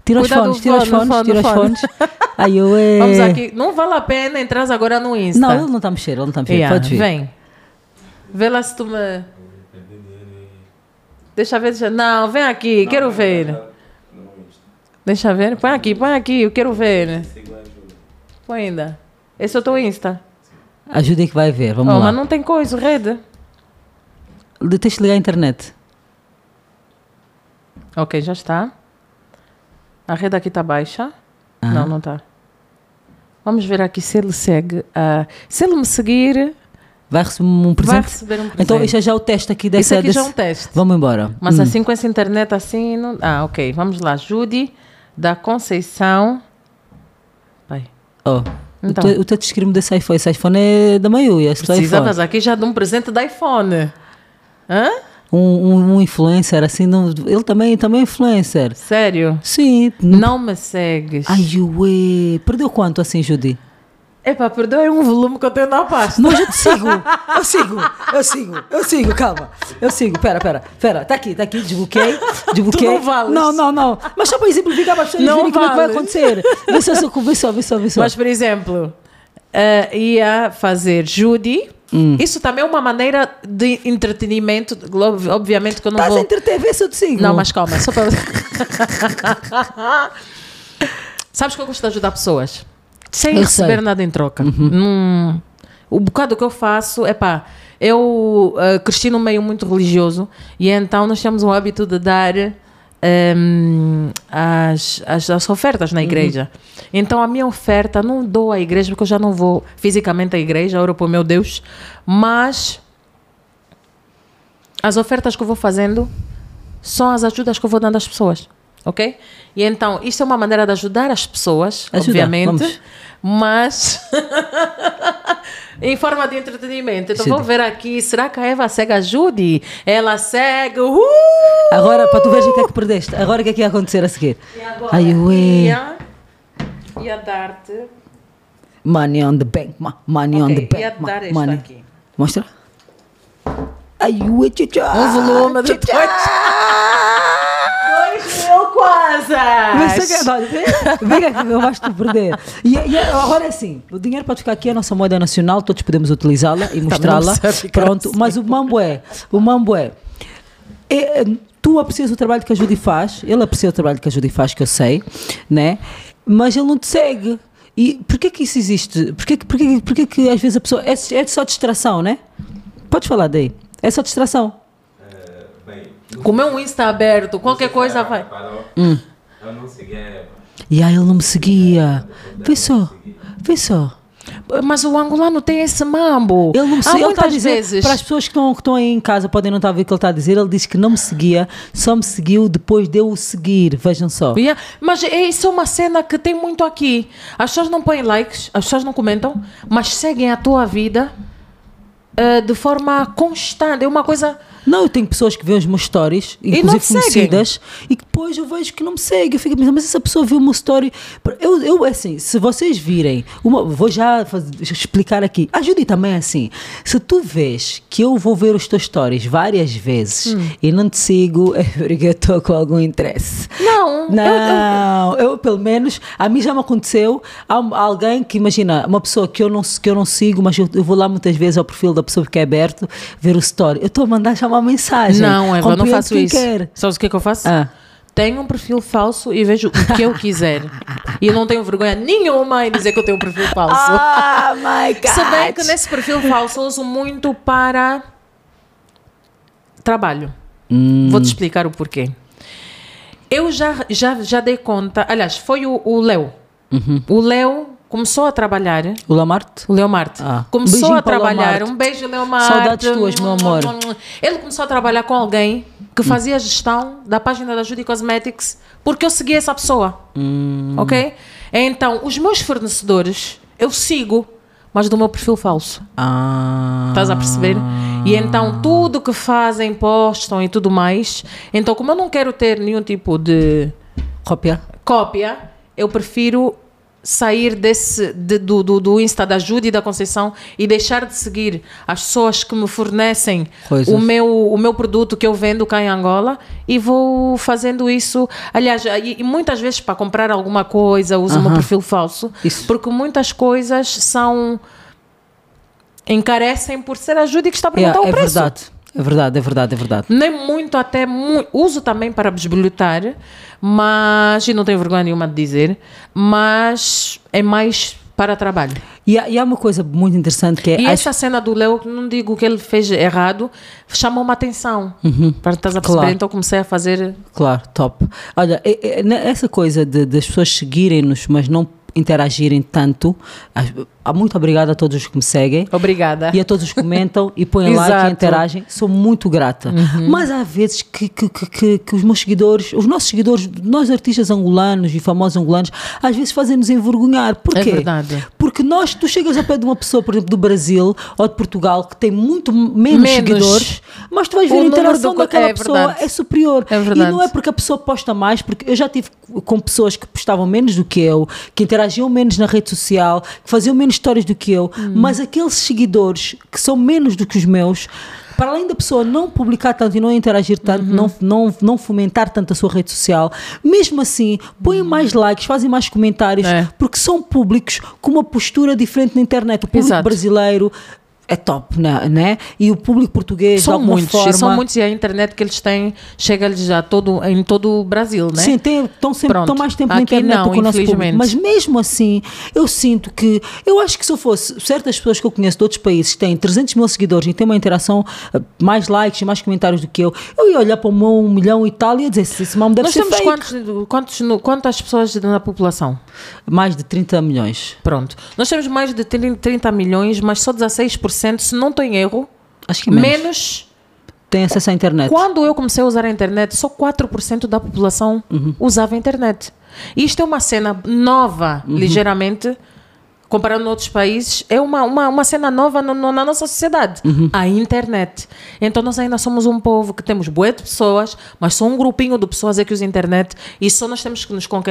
Tira os Cuidado fones, tira os fone, fones, fone, tira os fone. fones. Aí eu é... Vamos aqui. Não vale a pena entrar agora no Insta. Não, ele não está a mexer, ele não está a mexer. Yeah, Pode vir. Vem. Vê lá se tu me. Deixa ver. Deixa... Não, vem aqui, quero ver. Deixa ver. Põe aqui, põe aqui, eu quero ver. Põe ainda. Esse é o teu Insta. Ajudem que vai ver, vamos Oh, lá. mas não tem coisa, rede. Tens de ligar a internet. Ok, já está. A rede aqui está baixa. Aham. Não, não está. Vamos ver aqui se ele segue. ah, se ele me seguir, Vai receber um vai presente? receber um presente. Então, isto é já o teste aqui dessa... Isso aqui já é desse- um teste. Vamos embora. Mas Hum. assim com essa internet assim. Não... Ah, ok. Vamos lá. Judy da Conceição. Vai. Oh. Então. O teu- o teu desse iPhone. Esse iPhone é da iPhone. Precisavas aqui já de um presente da iPhone. Hã? Um, um, um influencer assim, não, ele também, também é influencer. Sério? Sim. Não me segues. Ai, ué. Perdeu quanto assim, Judy? Epá, perdoe um volume que eu tenho na pasta. Não, eu te sigo. Eu sigo, eu sigo, eu sigo, calma. Eu sigo, pera, pera, pera. Tá aqui, tá aqui, desbloqueei, desbloqueei. Tu não vales. Não, não, não. Mas só para exemplificar para as pessoas verem como é que vai vales. acontecer. Vê só, vê só, vê só, vê só. Mas, por exemplo, eh, ia fazer Judy. Hum. Isso também é uma maneira de entretenimento. Ob- Obviamente que eu não Estás a vou. entreter, vê se eu te sigo. Não, mas calma, só para. Sabes que eu gosto de ajudar pessoas sem Eu receber sei. Uhum. nada em troca. Num- o bocado que eu faço é pá. Eu eh, cresci num meio muito religioso e então nós temos o hábito de dar ehm, as, as, as ofertas Uhum. na igreja. Então a minha oferta não dou à igreja porque eu já não vou fisicamente à igreja, oro para o meu Deus, mas as ofertas que eu vou fazendo são as ajudas que eu vou dando às pessoas. Ok? E então, isto é uma maneira de ajudar as pessoas, Ajudar, obviamente, vamos. mas em forma de entretenimento. Então, Sim. vamos ver aqui. Será que a Eva segue a Judy? Ela segue. Uhul! Agora, para tu veres o que é que perdeste. Agora o que é que ia acontecer a seguir? E agora Ai, ué. ia, ia dar-te. Money on the bank, ma- money on Ok, the bank. ia ma- dar esta money. aqui. Mostra. Ai, ué, tchá, Um volume de tchá, dois. Você quer- olha, vem- aqui que eu gosto de perder. E, e agora é assim: o dinheiro pode ficar aqui, é a nossa moeda nacional, todos podemos utilizá-la e mostrá-la. Pronto, assim. mas o mambo é: o mambo é, é, Tu aprecias o trabalho que a Judy faz, ele aprecia o trabalho que a Judy faz, que eu sei, né? mas ele não te segue. E porquê que isso existe? Porquê, que- porquê, porquê que às vezes a pessoa. É, é só distração, né? Podes falar daí. É só distração. Como é um Insta aberto, qualquer coisa vai. Hum. Eu não segui a Eva. E aí ele não me seguia. Vê só, vê só. Mas o angolano tem esse mambo. Ele não me seguia. Ele está a muitas dizer, vezes. para as pessoas que estão, que estão aí em casa, podem não estar a ver o que ele está a dizer, ele disse que não me seguia, só me seguiu depois de eu o seguir. Vejam só. Yeah, Mas é, isso é uma cena que tem muito aqui. As pessoas não põem likes, as pessoas não comentam, mas seguem a tua vida uh, de forma constante. É uma coisa. Não, eu tenho pessoas que veem os meus stories, inclusive não seguem. conhecidas, e depois eu vejo que não me segue. Eu fico a pensar, mas essa pessoa viu o meu story. Eu, eu assim, se vocês virem, uma- vou já faz- explicar aqui. A Judy também é assim. Se tu vês que eu vou ver os teus stories várias vezes Hum. e não te sigo, é porque eu estou com algum interesse. Não, eu- Não, eu, pelo menos, a mim já me aconteceu. Há alguém que, imagina, uma pessoa que eu não, que eu não sigo, mas eu, eu vou lá muitas vezes ao perfil da pessoa que é aberto, ver o story. Eu estou a mandar já uma mensagem. Não, Eva, eu não faço isso. Quer. Sabes o que é que eu faço? Ah. Tenho um perfil falso e vejo o que eu quiser. e eu não tenho vergonha nenhuma em dizer que eu tenho um perfil falso. Ah, my God. Se bem que nesse perfil falso eu uso muito para trabalho. Hum. Vou te explicar o porquê. Eu já, já, já dei conta. Aliás, foi o o Léo. Uhum. O Léo começou a trabalhar. O Lamarte? O Leomarte. Ah. Começou a trabalhar. Leomarte. Um beijo, Leomarte. Saudades tuas, meu amor. Ele começou a trabalhar com alguém que fazia a gestão da página da Judy Cosmetics porque eu segui essa pessoa. Hum. Ok? Então, os meus fornecedores eu sigo, mas do meu perfil falso. Ah. Estás a perceber? E então tudo que fazem, postam e tudo mais. Então, como eu não quero ter nenhum tipo de Cópia? cópia, eu prefiro sair desse de- do, do, do Insta da Judy e da Conceição e deixar de seguir as pessoas que me fornecem Coisas. o meu, o meu produto que eu vendo cá em Angola e vou fazendo isso. Aliás, e, e muitas vezes para comprar alguma coisa uso o meu Aham. perfil falso, Isso. porque muitas coisas são encarecem por ser a Judy que está a Yeah, perguntar é o preço. verdade. É verdade, é verdade, é verdade. Nem muito, até mu- uso também para bisbilhotar, mas e não tenho vergonha nenhuma de dizer, mas é mais para trabalho. E há, e há uma coisa muito interessante que é. E as- essa cena do Leo, não digo que ele fez errado, chamou uma atenção. Para estás a perceber, Uhum. Claro. então comecei a fazer. Claro, top. Olha, é- é- essa coisa de, das pessoas seguirem-nos, mas não interagirem tanto. as- ah, Muito obrigada a todos os que me seguem. Obrigada. E a todos os que comentam e põem like e interagem, sou muito grata. Mas há vezes que, que, que, que- os meus seguidores, os nossos seguidores, nós artistas angolanos e famosos angolanos, às vezes fazem-nos envergonhar. Porquê? É verdade. Porque nós, tu chegas ao pé de uma pessoa, por exemplo, do Brasil ou de Portugal, que tem muito menos, Menos. seguidores, mas tu vais O ver a número interação do- daquela é pessoa verdade. é superior. É verdade. E não é porque a pessoa posta mais, porque eu já tive com pessoas que postavam menos do que eu, que interagiam menos na rede social, que faziam menos histórias do que eu, Hum. mas aqueles seguidores que são menos do que os meus, para além da pessoa não publicar tanto e não interagir tanto, Uhum. não, não, não fomentar tanto a sua rede social, mesmo assim, põem mais likes, fazem mais comentários, Uhum. É. porque são públicos com uma postura diferente na internet. O público Exato. brasileiro é top, né? né? E o público português, São muitos, forma... são muitos e a internet que eles têm chega-lhes já todo, em todo o Brasil, né? Sim, tem- estão sempre Pronto. estão mais tempo na internet não, do que o nosso público. Mas mesmo assim, eu sinto que. Eu acho que se eu fosse certas pessoas que eu conheço de outros países que têm 300 mil seguidores e têm uma interação, eh, mais likes e mais comentários do que eu, eu ia olhar para o meu um milhão e tal e ia dizer: "Esse- esse mal deve Nós ser temos fake." quantos, quantos, quantas pessoas na população? Mais de 30 milhões. Pronto. Nós temos mais de 30 30 milhões, mas só 16%, se não estou em erro, Acho que menos. menos. Tem acesso à internet. Quando eu comecei a usar a internet, só 4% da população Uhum. usava a internet. E isto é uma cena nova, Uhum. ligeiramente, comparando com outros países, é uma, uma, uma cena nova no- no- na nossa sociedade. Uhum. A internet. Então nós ainda somos um povo que temos bué de pessoas, mas só um grupinho de pessoas é que usa a internet e só nós temos que nos con-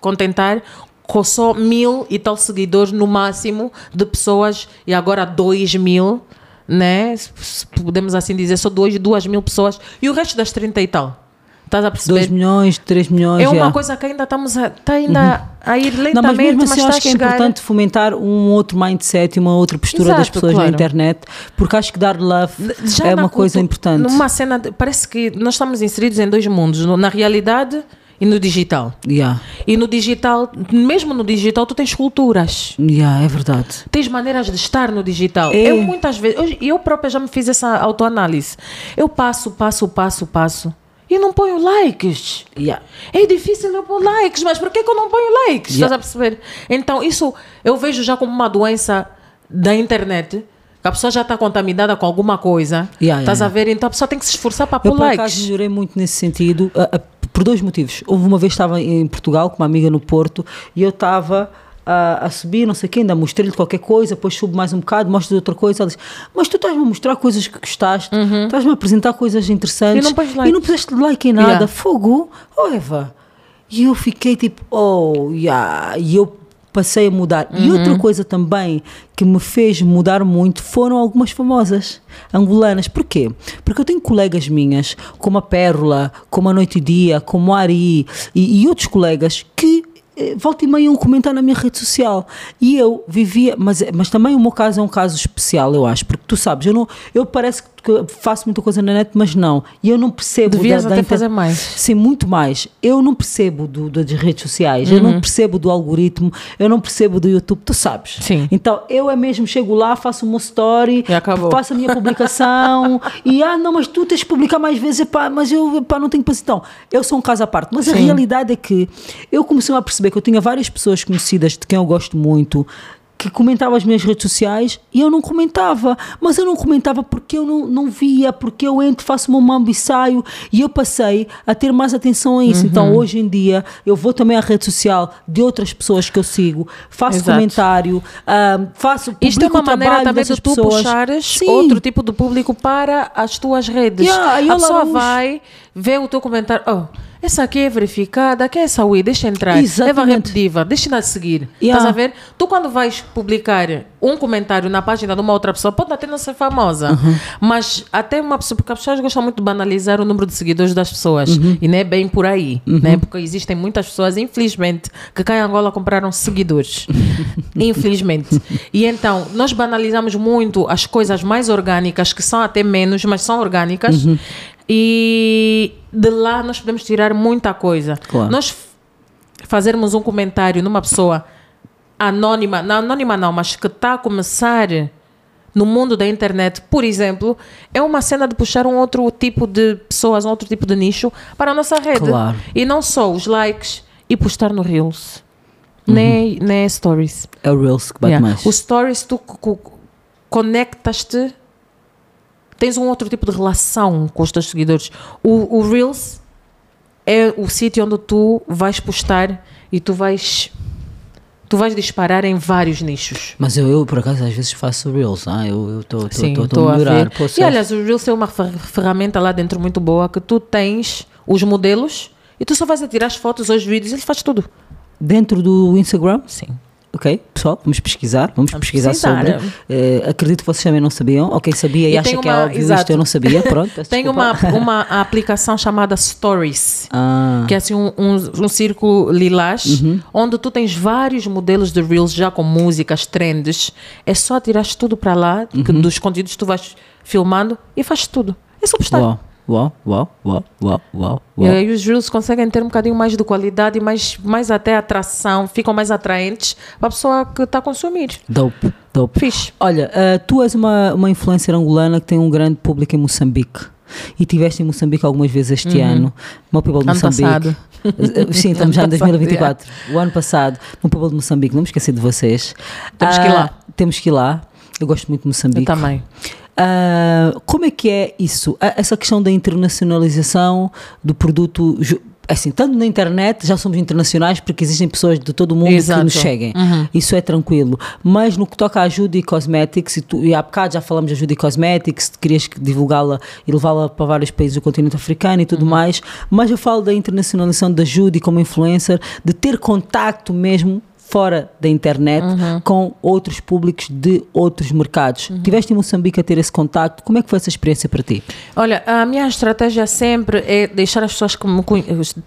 contentar com só mil e tal seguidores no máximo de pessoas e agora dois mil, né? Se- Podemos assim dizer, só dois, duas mil pessoas e o resto das 30 e tal. Estás a 2 perceber? milhões, 3 milhões. É uma coisa que ainda estamos a, está ainda a ir lentamente, Não, mas mesmo assim, mas está acho que é chegar. importante fomentar um outro mindset e uma outra postura das Exato, pessoas na claro. internet, porque acho que dar love Já é na uma coisa importante. Numa cena, de- parece que nós estamos inseridos em dois mundos, na realidade e no digital. Yeah. E no digital, mesmo no digital, tu tens culturas. Yeah, é verdade. Tens maneiras de estar no digital. É. Eu muitas vezes, eu, eu própria já me fiz essa autoanálise. Eu passo, passo, passo, passo e não ponho likes. Yeah. É difícil eu pôr likes, mas por que, que eu não ponho likes? Yeah. Estás a perceber? Então, isso eu vejo já como uma doença da internet. Que a pessoa já está contaminada com alguma coisa. Yeah, Estás yeah, a ver? Então a pessoa tem que se esforçar para Eu, pôr por likes. acaso, melhorei muito nesse sentido, por dois motivos. Houve uma vez estava em Portugal com uma amiga no Porto e eu estava a, a subir, não sei o quê, ainda mostrei-lhe qualquer coisa, depois subo mais um bocado, mostro outra coisa. Ela diz, mas tu estás-me a mostrar coisas que gostaste, estás-me a apresentar coisas interessantes E não like." e não puseste like em nada. Yeah. Fogo, oh Eva. E eu fiquei tipo, oh, yeah. E eu passei a mudar. E Uhum. outra coisa também que me fez mudar muito foram algumas famosas angolanas. Porquê? Porque eu tenho colegas minhas, como a Pérola, como a Noite e Dia, como a Ari e, e outros colegas que eh, volta e meia iam comentar na minha rede social e eu vivia, mas, mas também o meu caso é um caso especial eu acho, porque tu sabes, eu não eu parece que faço muita coisa na net, mas não, e eu não percebo Devias da, da até inter- fazer mais. Sim, muito mais. Eu não percebo do, das redes sociais, eu Uhum. não percebo do algoritmo, eu não percebo do YouTube, tu sabes. Sim. Então eu é mesmo, chego lá, faço uma story, faço a minha publicação e ah, não, mas tu tens que publicar mais vezes, epá, mas eu epá, não tenho paciência. Então, eu sou um caso à parte. Mas a Sim. realidade é que eu comecei a perceber que eu tinha várias pessoas conhecidas de quem eu gosto muito. Que comentavam as minhas redes sociais e eu não comentava, mas eu não comentava porque eu não, não via, porque eu entro, faço uma mambo e saio e eu passei a ter mais atenção a isso. Uhum. Então hoje em dia eu vou também à rede social de outras pessoas que eu sigo, faço Exato. comentário, ah, faço Isto é uma maneira também de tu pessoas. puxares Sim. outro tipo de público para as tuas redes. Yeah, a pessoa vai ver o teu comentário. Oh, essa aqui é verificada, quem é Wii? Deixa entrar. Exatamente. Eva Repdiva, deixa-na seguir. Yeah. Estás a ver? Tu quando vais publicar um comentário na página de uma outra pessoa, pode até não ser famosa, Uhum. mas até uma pessoa, porque as pessoas gostam muito de banalizar o número de seguidores das pessoas. Uhum. E não é bem por aí, né? Porque existem muitas pessoas, infelizmente, que cá em Angola compraram seguidores. infelizmente. E então, nós banalizamos muito as coisas mais orgânicas, que são até menos, mas são orgânicas. Uhum. E de lá nós podemos tirar muita coisa. Claro. Nós fazermos um comentário numa pessoa anônima, não anônima não, mas que está a começar no mundo da internet, por exemplo, é uma cena de puxar um outro tipo de pessoas, um outro tipo de nicho para a nossa rede. Claro. E não só os likes e postar no Reels. Nem, nem Stories. É o Reels que bate Yeah. mais. Os Stories, tu co- co- conectas-te, tens um outro tipo de relação com os teus seguidores. O, o Reels é o sítio onde tu vais postar e tu vais, tu vais disparar em vários nichos. Mas eu, eu, por acaso, às vezes faço Reels. Ah, eu estou a a melhorar. Pô, E aliás, o Reels é uma fer- ferramenta lá dentro muito boa que tu tens os modelos e tu só vais a tirar as fotos os vídeos e ele faz tudo. Dentro do Instagram, Sim. Ok, pessoal, vamos pesquisar. Vamos, Vamos pesquisar, pesquisar. sobre. Eh, acredito que vocês também não sabiam. Ok, sabia e, E acha que é óbvio exato. isto, eu não sabia. Pronto, Tem uma, uma aplicação chamada Stories. Ah, que é assim um, um, um círculo lilás, Uhum. onde tu tens vários modelos de Reels já com músicas, trends. É só tirar tudo para lá, Uhum. dos conteúdos tu vais filmando e faz tudo. É só postar. uau, uau, uau, uau, uau, uau. E aí os Reels conseguem ter um bocadinho mais de qualidade, mais, mais até atração, ficam mais atraentes para a pessoa que está a consumir. Dope, dope. Fixe. Olha, ah, tu és uma, uma influencer angolana que tem um grande público em Moçambique. E estiveste em Moçambique algumas vezes este ano. No People de Uhum. Ano Moçambique. passado. Eh, Sim, estamos já em Ano passado, 2024. O ano passado, no People de Moçambique. Não me esqueci de vocês. Temos que ir Ah, lá. Temos que ir lá. Eu gosto muito de Eu Moçambique. também. Ah, como é que é isso? Ah, Essa questão da internacionalização do produto. Assim, tanto na internet já somos internacionais porque existem pessoas de todo o mundo Exato. que nos seguem. Isso é tranquilo. Mas no que toca à Judy Cosmetics, e, tu, e há bocado já falamos da Judy Cosmetics, tu querias que divulgá-la e levá-la para vários países do continente africano e tudo mais, mas eu falo da internacionalização da Judy como influencer, de ter contacto mesmo fora da internet com outros públicos de outros mercados. Tiveste em Moçambique a ter esse contacto, como é que foi essa experiência para ti? Olha, a minha estratégia sempre é deixar as pessoas que me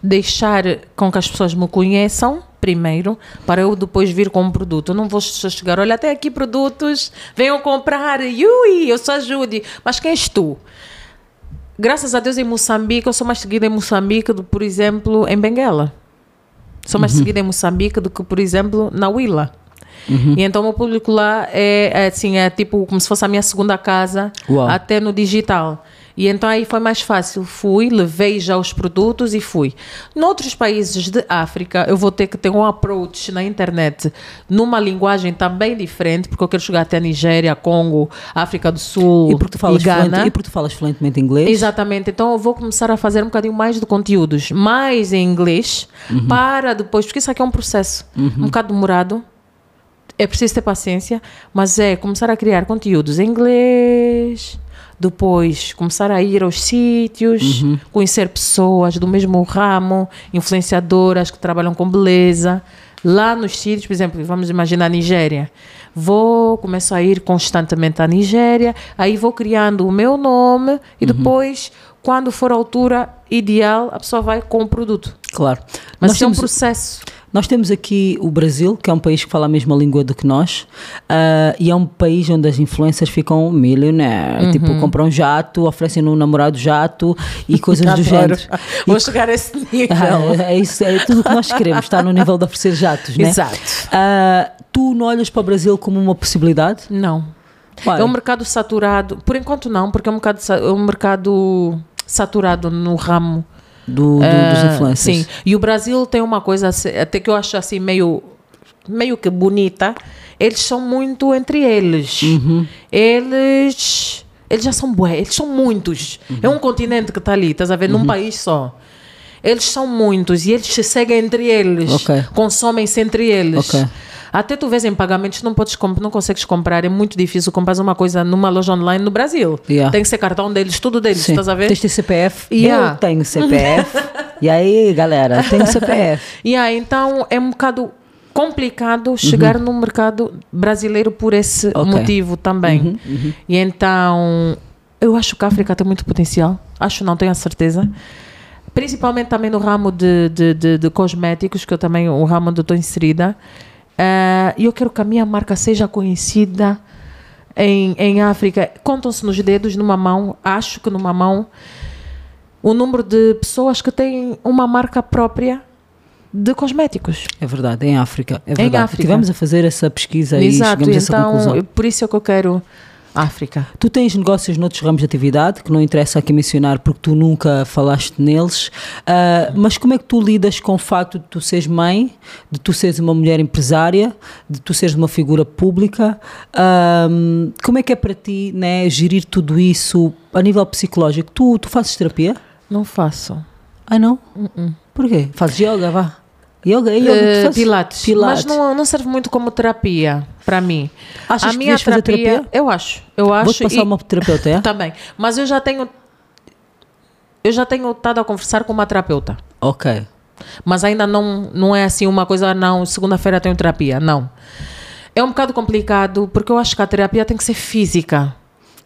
deixar com que as pessoas me conheçam primeiro, para eu depois vir com um produto. Eu não vou só chegar, olha, tem aqui produtos, venham comprar, Yui, eu sou a Judy. Mas quem és tu? Graças a Deus em Moçambique, eu sou mais seguida em Moçambique do, por exemplo, em Benguela. Sou mais seguida em Moçambique do que, por exemplo, na Willa. E então o meu público lá é, é assim, é tipo como se fosse a minha segunda casa, Uau. até no digital. E então aí foi mais fácil. Fui, levei já os produtos e fui. Noutros países de África, eu vou ter que ter um approach na internet numa linguagem também diferente, porque eu quero chegar até a Nigéria, Congo, África do Sul E porque tu falas, fluente, porque tu falas fluentemente inglês? Exatamente. Então eu vou começar a fazer um bocadinho mais de conteúdos, mais em inglês, Uhum. para depois, porque isso aqui é um processo um bocado demorado, é preciso ter paciência, mas é começar a criar conteúdos em inglês, depois começar a ir aos sítios, Uhum. conhecer pessoas do mesmo ramo, influenciadoras que trabalham com beleza. Lá nos sítios, por exemplo, vamos imaginar a Nigéria. Vou começar a ir constantemente à Nigéria, aí vou criando o meu nome e Uhum. depois, quando for a altura ideal, a pessoa vai com o produto. Claro. Mas nós, isso é um processo. Nós temos aqui o Brasil, que é um país que fala a mesma língua do que nós, ah, e é um país onde as influências ficam milionaire. Uhum. Tipo, compram jato, oferecem um namorado jato e coisas do género. Vou chegar a esse nível. Ah, é, isso, é tudo o que nós queremos, está no nível de oferecer jatos, né? Exato. Ah, tu não olhas para o Brasil como uma possibilidade? Não. É um mercado saturado. Por enquanto não, porque é um mercado, é um mercado saturado no ramo. Do, do- dos Ah, influencers. Sim. E o Brasil tem uma coisa assim, até que eu acho assim meio, meio que bonita. Eles são muito entre eles. Uhum. Eles. Eles já são bué, eles são muitos. Uhum. É um continente que está ali, estás a ver? Num país só. Eles são muitos e eles se seguem entre eles. Ok. Consomem-se entre eles. Ok. Até tu vês em pagamentos, não, podes não consegues comprar. É muito difícil comprar uma coisa numa loja online no Brasil. Yeah. Tem que ser cartão deles, tudo deles, Sim. estás a ver? Tens de CPF? Yeah. Eu tenho CPF. e aí, galera, tenho CPF. Yeah, então é um bocado complicado chegar no mercado brasileiro por esse Uhum. Ok. Uhum, motivo também. E então eu acho que a África tem muito potencial. Acho, não tenho a certeza. Principalmente também no ramo de, de, de, de cosméticos, que eu também, o ramo onde estou inserida. Eh, E eu quero que a minha marca seja conhecida em, em África. Contam-se nos dedos, numa mão, acho que numa mão, o número de pessoas que têm uma marca própria de cosméticos. É verdade, em África. É verdade. África. Tivemos a fazer essa pesquisa e Exato, chegamos a essa então conclusão. por isso é que eu quero África. Tu tens negócios noutros ramos de atividade, que não interessa aqui mencionar porque tu nunca falaste neles, ah, mas como é que tu lidas com o facto de tu seres mãe, de tu seres uma mulher empresária, de tu seres uma figura pública? Ah, como é que é para ti né, gerir tudo isso a nível psicológico? Tu, tu fazes terapia? Não faço. Ah, não? Por quê? Fazes yoga, vá. Yoga, yoga tu Eh, pilates. Pilates. Mas não, não serve muito como terapia para mim. Achas a que minha terapia, terapia? eu acho. Eu acho Vou-te passar e- uma terapeuta, é? também. Mas eu já tenho eu já tenho estado a conversar com uma terapeuta. Ok. Mas ainda não, não é assim uma coisa, não, segunda-feira tenho terapia. Não. É um bocado complicado porque eu acho que a terapia tem que ser física.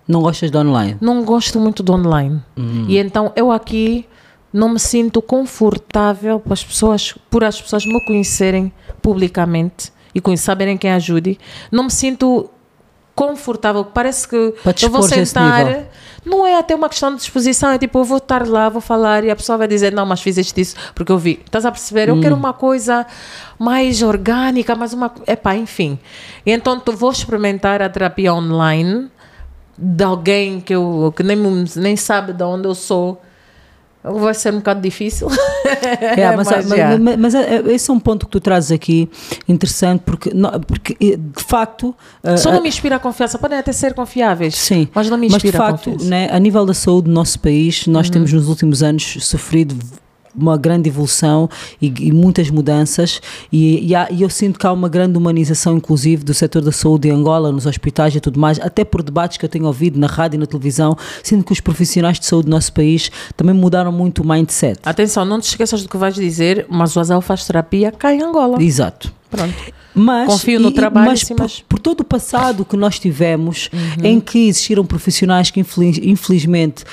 Não gostas de online? não gosto muito do online. E então eu aqui não me sinto confortável para as pessoas, por as pessoas me conhecerem publicamente e saberem quem ajude. Não me sinto confortável. Parece que eu vou sentar. Não é até uma questão de disposição, é tipo, eu vou estar lá, vou falar e a pessoa vai dizer, não, mas fizeste isso porque eu vi. Estás a perceber? Eu quero uma coisa mais orgânica, mais uma. Epá, enfim. E então tu vou experimentar a terapia online de alguém que, eu, que nem, nem sabe de onde eu sou. Vai ser um bocado difícil. É, mas, Mas, mas, já. mas- mas é- é- esse é um ponto que tu trazes aqui interessante, porque, não- porque eh, de facto. eh, Só eh, não me inspira a confiança. Podem até ser confiáveis. Sim, Mas não me de inspira a facto, confiança. Uhum. né, a nível da saúde do nosso país, nós temos nos últimos anos sofrido uma grande evolução e, e muitas mudanças e, e há- e eu sinto que há uma grande humanização inclusive do setor da saúde em Angola, nos hospitais e tudo mais, até por debates que eu tenho ouvido na rádio e na televisão, sinto que os profissionais de saúde do nosso país também mudaram muito o mindset. Atenção, não te esqueças do que vais dizer, mas o Azel faz terapia cá em Angola. Exato. Pronto. Mas, Confio no trabalho, mas sim, por, mas- Uhum. por todo o passado que nós tivemos, em que existiram profissionais que infeliz- infelizmente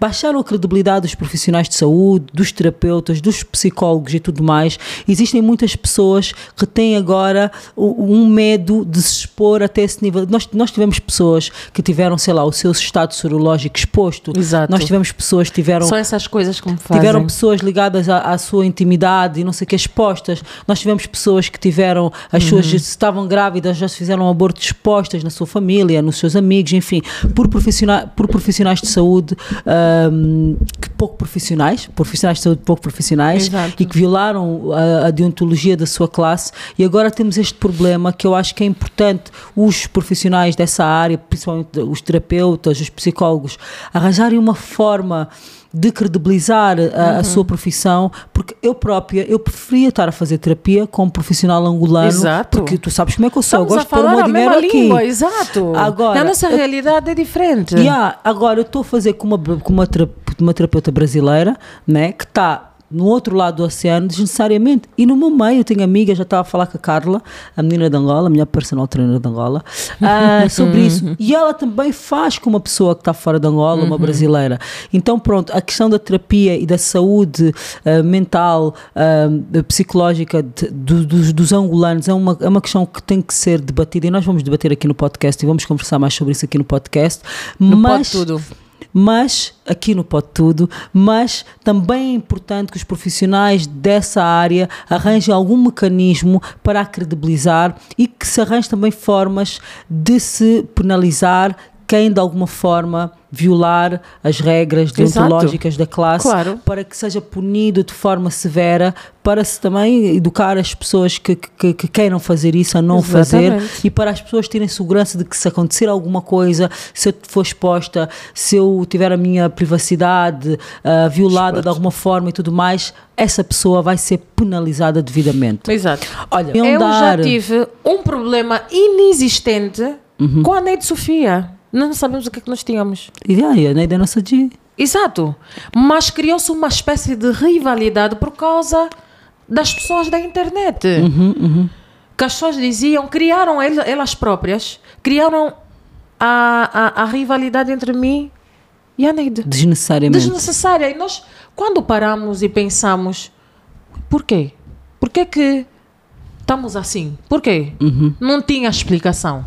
baixaram a credibilidade dos profissionais de saúde, dos terapeutas, dos psicólogos e tudo mais, existem muitas pessoas que têm agora um medo de se expor até esse nível. Nós, nós tivemos pessoas que tiveram, sei lá, o seu estado sorológico exposto. Exato. Nós tivemos pessoas que tiveram São essas coisas que me fazem. Tiveram pessoas ligadas à, à sua intimidade e não sei o que expostas. Nós tivemos pessoas que tiveram as suas se estavam grávidas, já se fizeram um aborto expostas na sua família, nos seus amigos, enfim, por profissionais, por profissionais de saúde ahm, que pouco profissionais, profissionais de saúde pouco profissionais Exato. e que violaram a, a deontologia da sua classe e agora temos este problema que eu acho que é importante os profissionais dessa área, principalmente os terapeutas, os psicólogos, arranjarem uma forma de credibilizar a, a sua profissão, porque eu própria, eu preferia estar a fazer terapia como profissional angolano, Exato. porque tu sabes como é que eu sou, eu Estamos a gosto de pôr o meu dinheiro aqui. língua, exato. Agora, a nossa eu- realidade é diferente. Yeah, agora eu estou a fazer com uma, com uma, uma terapeuta brasileira, né, que está no outro lado do oceano, desnecessariamente. E no meu meio, eu tenho amiga, já estava a falar com a Carla, a menina de Angola, a minha personal trainer de Angola, ah, sobre isso. E ela também faz com uma pessoa que está fora de Angola, uma brasileira. Então, pronto, a questão da terapia e da saúde ah, mental, ah, psicológica de- do- dos, dos angolanos é uma, é uma questão que tem que ser debatida e nós vamos debater aqui no podcast e vamos conversar mais sobre isso aqui no podcast. No mas, Tudo. Mas aqui no Pode Tudo, mas também é importante que os profissionais dessa área arranjem algum mecanismo para a credibilizar e que se arranje também formas de se penalizar quem de alguma forma violar as regras Exato. deontológicas da classe Claro. para que seja punido de forma severa para se também educar as pessoas que, que, que queiram fazer isso a não fazer Exatamente. e para as pessoas terem segurança de que se acontecer alguma coisa, se eu for exposta, se eu tiver a minha privacidade ah, violada de alguma forma e tudo mais, essa pessoa vai ser penalizada devidamente. Exato. Olha, Eu já tive um problema inexistente Uhum. com a Neide Sofia. Não sabemos o que é que nós tínhamos. E aí, né, da nossa dia. Exato. Mas criou-se uma espécie de rivalidade por causa das pessoas da internet. Uhum, Que as pessoas diziam, criaram el- elas próprias, criaram a, a, a rivalidade entre mim e a Neide. Desnecessariamente. Desnecessária. E nós, quando paramos e pensamos, por quê? Por que estamos assim? Por quê? Uhum. Não tinha explicação.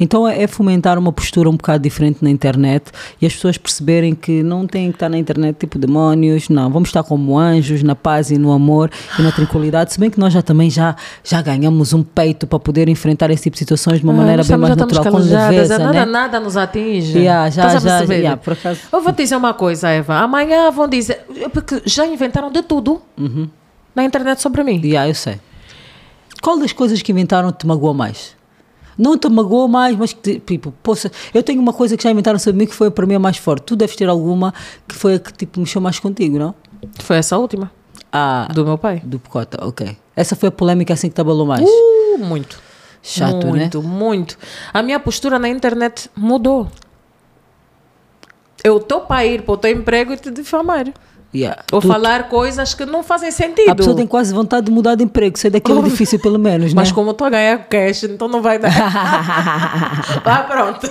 Então é é fomentar uma postura um bocado diferente na internet e as pessoas perceberem que não têm que estar na internet tipo demónios, não, vamos estar como anjos, na paz e no amor e na tranquilidade, se bem que nós já também já, já ganhamos um peito para poder enfrentar esse tipo de situações de uma Ah, maneira bem mais já natural, com leveza, nada, né? nada nos atinge. Yeah, já, Estás já, perceber? yeah, por acaso. Eu vou te dizer uma coisa, Eva. Amanhã vão dizer. Porque já inventaram de tudo Uhum. na internet sobre mim. Yeah, eu sei. Qual das coisas que inventaram te magoou mais? Não te magoou mais, mas que, tipo, poxa, eu tenho uma coisa que já inventaram sobre mim que foi para mim a mais forte. Tu deves ter alguma que foi a que tipo, mexeu mais contigo, não? Foi essa última. Ah, Do meu pai. Do Pocota, ok. Essa foi a polêmica assim que te abalou mais. Uh, muito. Chato, né? muito, muito. A minha postura na internet mudou. Eu estou para ir para o teu emprego e te difamar. Yeah. Ou Tu- falar coisas que não fazem sentido. A pessoa tem quase vontade de mudar de emprego, sair daquele edifício pelo menos, né? Mas como estou a ganhar cash, então não vai dar. ah, pronto.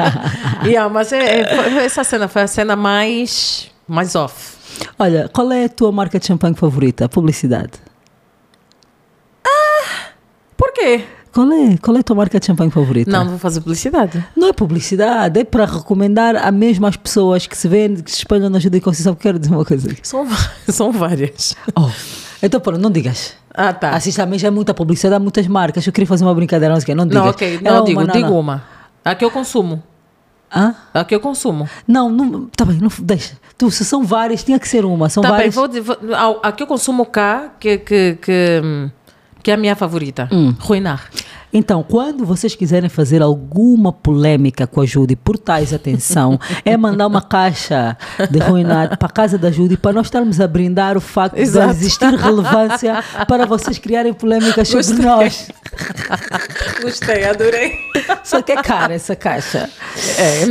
yeah, mas é, é, essa cena foi a cena mais, mais off. Olha, qual é a tua marca de champanhe favorita? Publicidade. Por quê? Qual é, qual é a tua marca de champanhe favorita? Não, vou fazer publicidade. Não é publicidade, é para recomendar a mesma às pessoas que se vêem, que se espalham na ajuda e conceição. Quero dizer uma coisa. São, são várias. Oh, então, pronto, não digas. Ah, tá. Assim também já é muita publicidade, há muitas marcas. Eu queria fazer uma brincadeira, mas que não digas. não, ok. Não, digo, uma, digo uma. A que eu consumo. Hã? A que eu consumo. Não, não, tá bem, não, deixa. Tu, se são várias, tinha que ser uma. São Tá bem, várias. vou, dizer- vou, a, a que eu consumo cá, que, que, que, hum, que é a minha favorita. Hum. Ruinar. Então, quando vocês quiserem fazer alguma polêmica com a Judy por tais atenção, é mandar uma caixa de ruinado para a casa da Judy para nós estarmos a brindar o facto Exato. de existir relevância para vocês criarem polêmicas sobre Gostei. nós. Gostei, adorei. Só que é cara essa caixa. É,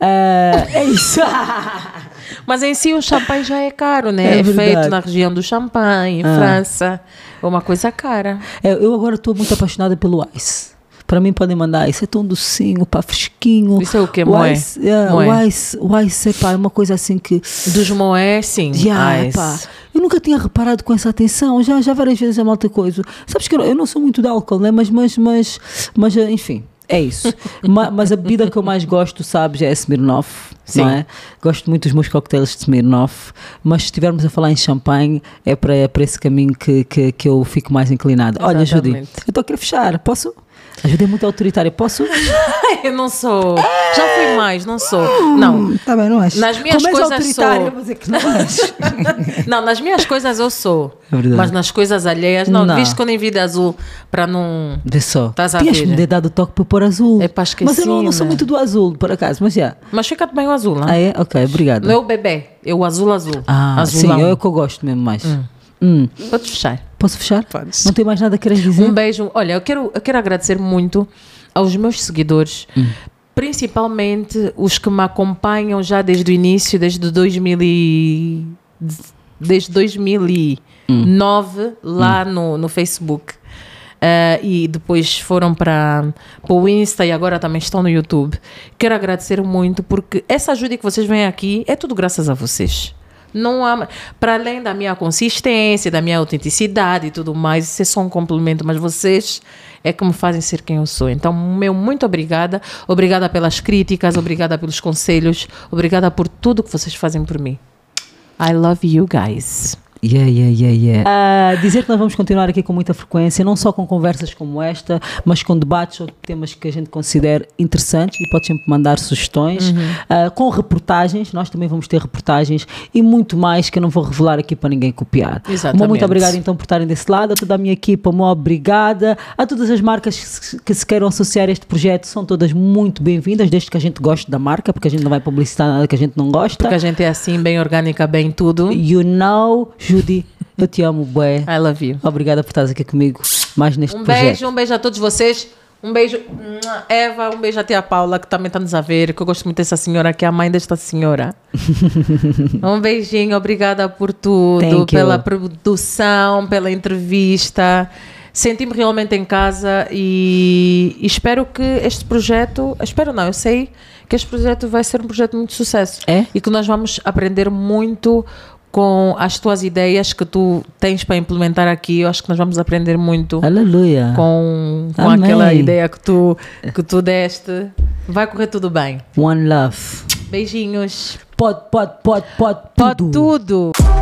É, é isso. Mas em si o champanhe já é caro, né? É É, feito na região do Champagne, em Ah. França. É uma coisa cara. É, eu agora estou muito apaixonada pelo ice. Para mim podem mandar ice, é tão docinho, pá, fresquinho. Isso é o quê? O Moé? ice, é, Moé. o ice, o ice é, pá, é uma coisa assim que... Dos Moé, sim. Já, ice. pá, eu nunca tinha reparado com essa atenção, já, já várias vezes a malta coisa. Sabes que eu, eu não sou muito de álcool, né? mas, mas, mas, mas enfim, é isso. Ma- mas a bebida que eu mais gosto, sabes, é a Smirnoff, Sim. é? Gosto muito dos meus coquetéis de Smirnoff, mas se estivermos a falar em champanhe, é para, é para esse caminho que, que, que eu fico mais inclinada. Olha, Judy, eu estou a querer fechar, posso? A Judy é muito autoritária, posso? Eu não sou. Já fui mais, não sou. Não. Tá bem, não acho. Nas minhas Como coisas autoritária, sou. é que não és. Não, nas minhas coisas eu sou. É. Mas nas coisas alheias, não. Não. Visto que eu nem vi de azul para não. Vê só. Estás a ver? me dado toque para pôr azul. É pá, Mas eu não, não sou muito do azul, por acaso, mas já. Mas fica bem o azul. Ah, é? Ok, obrigada. Não é o bebê, é o azul azul. Ah, Azulão. sim, é o que eu gosto mesmo mais. Hum. Podes fechar. Posso fechar? Podes. Não tem mais nada que queres dizer? Um beijo. Olha, eu quero, eu quero agradecer muito aos meus seguidores, principalmente os que me acompanham já desde o início, desde 2000 e, desde 2009, lá no, no Facebook. Eh, e depois foram para o Insta e agora também estão no YouTube. Quero agradecer muito porque essa ajuda que vocês vêm aqui é tudo graças a vocês. Não há, para além da minha consistência, da minha autenticidade e tudo mais, isso é só um complemento, mas vocês é que me fazem ser quem eu sou. Então, meu muito obrigada. Obrigada pelas críticas, obrigada pelos conselhos, obrigada por tudo que vocês fazem por mim. I love you guys. Yeah, yeah, yeah, yeah. Ah, dizer que nós vamos continuar aqui com muita frequência, não só com conversas como esta, mas com debates sobre temas que a gente considera interessantes e pode sempre mandar sugestões, Ah, com reportagens, nós também vamos ter reportagens e muito mais que eu não vou revelar aqui para ninguém copiar. Exatamente. Uma, muito obrigada então por estarem desse lado, a toda a minha equipa, uma obrigada, a todas as marcas que se, que se queiram associar a este projeto, são todas muito bem-vindas, desde que a gente goste da marca, porque a gente não vai publicitar nada que a gente não gosta. Porque a gente é assim, bem orgânica, bem tudo. You know, Judy, eu te amo, bué. I love you. Obrigada por estares aqui comigo mais neste Um projeto. beijo, um beijo a todos vocês. Um beijo, Eva, um beijo a tia Paula, que também está nos a ver, que eu gosto muito dessa senhora, que é a mãe desta senhora. um beijinho, obrigada por tudo, Thank pela you. produção, pela entrevista. Senti-me realmente em casa e, e espero que este projeto, espero não, eu sei que este projeto vai ser um projeto muito sucesso. É? E que nós vamos aprender muito com as tuas ideias que tu tens para implementar aqui. Eu acho que nós vamos aprender muito Aleluia. com, com Amém. aquela ideia que tu, que tu deste. Vai correr tudo bem. One love. Beijinhos. Pode, pode, pode, pode, Pode tudo. tudo.